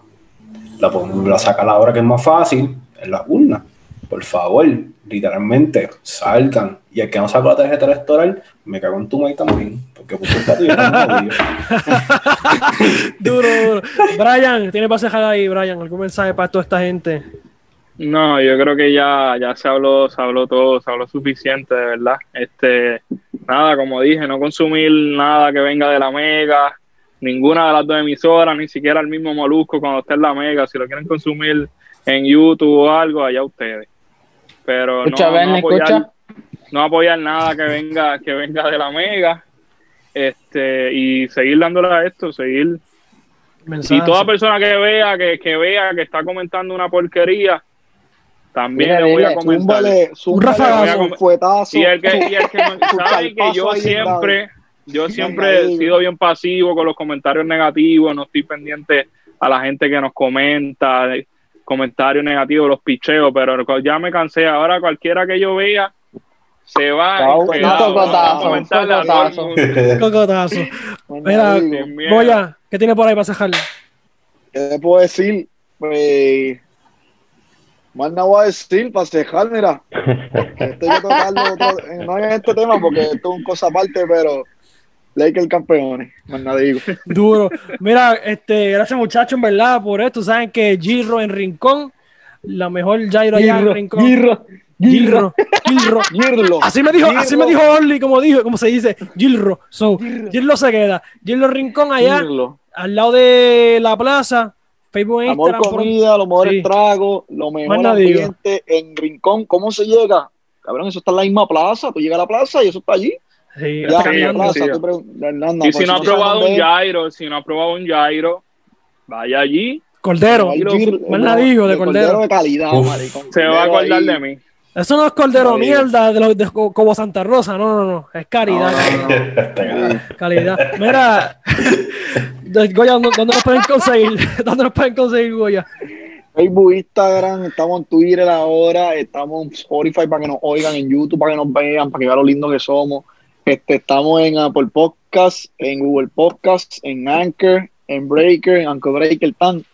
la podemos volver a sacar ahora que es más fácil en la urna. Por favor, literalmente, salgan. Y el que no saca la tarjeta electoral, me cago en tu maíz también. Porque puto está tío, (laughs) Duro, duro. Brian, tiene para dejar ahí, Brian, algún mensaje para toda esta gente. No, yo creo que ya, ya se habló, se habló todo, se habló suficiente, de verdad. Este, nada, como dije, no consumir nada que venga de la mega, ninguna de las dos emisoras, ni siquiera el mismo molusco cuando esté en la mega. Si lo quieren consumir en YouTube o algo, allá ustedes. Pero no, Escucha, ven, no apoyar, escucha. no apoyar nada que venga, que venga de la mega. Este, y seguir dándole a esto, seguir Mensaje. y toda persona que vea que, que vea que está comentando una porquería, también Mira, le voy a comentar. Zúmbale, zúmbale rafagazo. un fuetazo. Y el que, y el que (laughs) sabe que yo ahí, siempre, yo siempre he sido bien pasivo con los comentarios negativos, no estoy pendiente a la gente que nos comenta, comentarios negativos, los picheos, pero ya me cansé. Ahora cualquiera que yo vea se va un cocotazo, a comentarle a todo el un. Cocotazo. (laughs) Mira. Goya, ¿qué tiene por ahí para cejar? ¿Qué te puedo decir? Pues, más nada voy a decir para cejar, mira. (laughs) Esto hay que tocarlo otro- eh, no en este tema porque esto es una cosa aparte, pero Lakers campeones, más nada digo. (laughs) Duro. Mira, este, gracias muchachos, en verdad, por esto. Saben que Giro en Rincón, la mejor Jairo allá en Rincón. Girro, Gilro, Gilro. Girlo. (laughs) Así me dijo, así me dijo Orly, como dijo, como se dice, Gilro. So, Gilro se queda. Gilro Rincón allá, al lado de la plaza, Facebook e Amor, Instagram. comida, los mejores Sí. tragos, lo mejor nada digo. ambiente en Rincón. ¿Cómo se llega? Cabrón, eso está en la misma plaza. Tú llegas a la plaza y eso está allí. Sí, Ya, sí. Y pues, si no ha probado un Jairo, si no ha probado un Jairo, vaya allí, Cordero. no, nada digo, de cordero. de calidad, Uf. maricón. se va a Cordero acordar ahí. de mí. Eso no es cordero mierda de los de Co- como Santa Rosa, no, no, no, es caridad, No, no, no. Este calidad. Mira, (laughs) de- Goya, ¿dónde, dónde nos pueden conseguir? (laughs) ¿Dónde nos pueden conseguir, Goya? Facebook, Instagram, estamos en Twitter ahora, estamos en Spotify para que nos oigan, en YouTube para que nos vean, para que vean lo lindo que somos. Este, estamos en Apple Podcasts, en Google Podcasts, en Anchor, en Breaker, en Anchor Breaker, tan,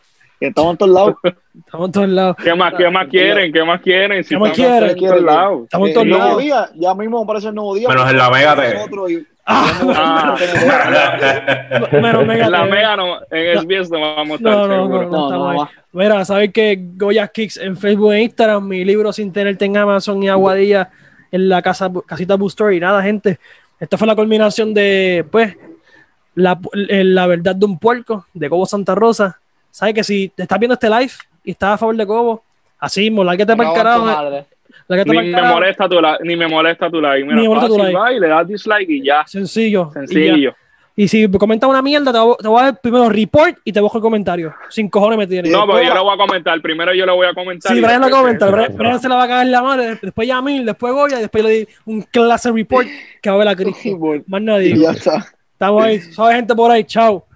estamos en todos lados. (laughs) Estamos en todos lados. ¿Qué más, qué más quieren? ¿Qué más quieren? Si ¿Qué más estamos quieren? en todos lados. Estamos en Eh, todos nuevo lados. día, ya mismo aparece el nuevo día. Menos en la Mega TV. (laughs) Ah, Ah, (laughs) menos mega en la. Mega no, en SBS no vamos a estar No, no, no, No, no. Mira, sabes que Goya Kicks en Facebook e Instagram, mi libro sin tenerte en Amazon y Aguadilla en la casa, casita Bookstore. Y nada, gente, esta fue la culminación de, pues, la, la verdad de un puerco de Cobo Santa Rosa. Sabes que si te estás viendo este live y estás a favor de Cobo, así mismo, para tu carajo. madre. lárgate Ni me molesta tu like, ni me molesta tu like. Mira, Ni me molesta tu like. y le das dislike y ya. Sencillo. Y, ya. Y si comentas una mierda, te voy, te voy a dar primero report y te bajo el comentario. Sin cojones me tienes. No, pero yo le voy a comentar. Primero yo le voy a comentar. Sí, Brian lo después comenta. se- Brian, Brian se la va a cagar en la madre. Después Yamil, después Goya, y después le di un clase report que va a ver la Cristo. Y Más y digo. ya está. Estamos ahí. Sabe gente por ahí. Chao.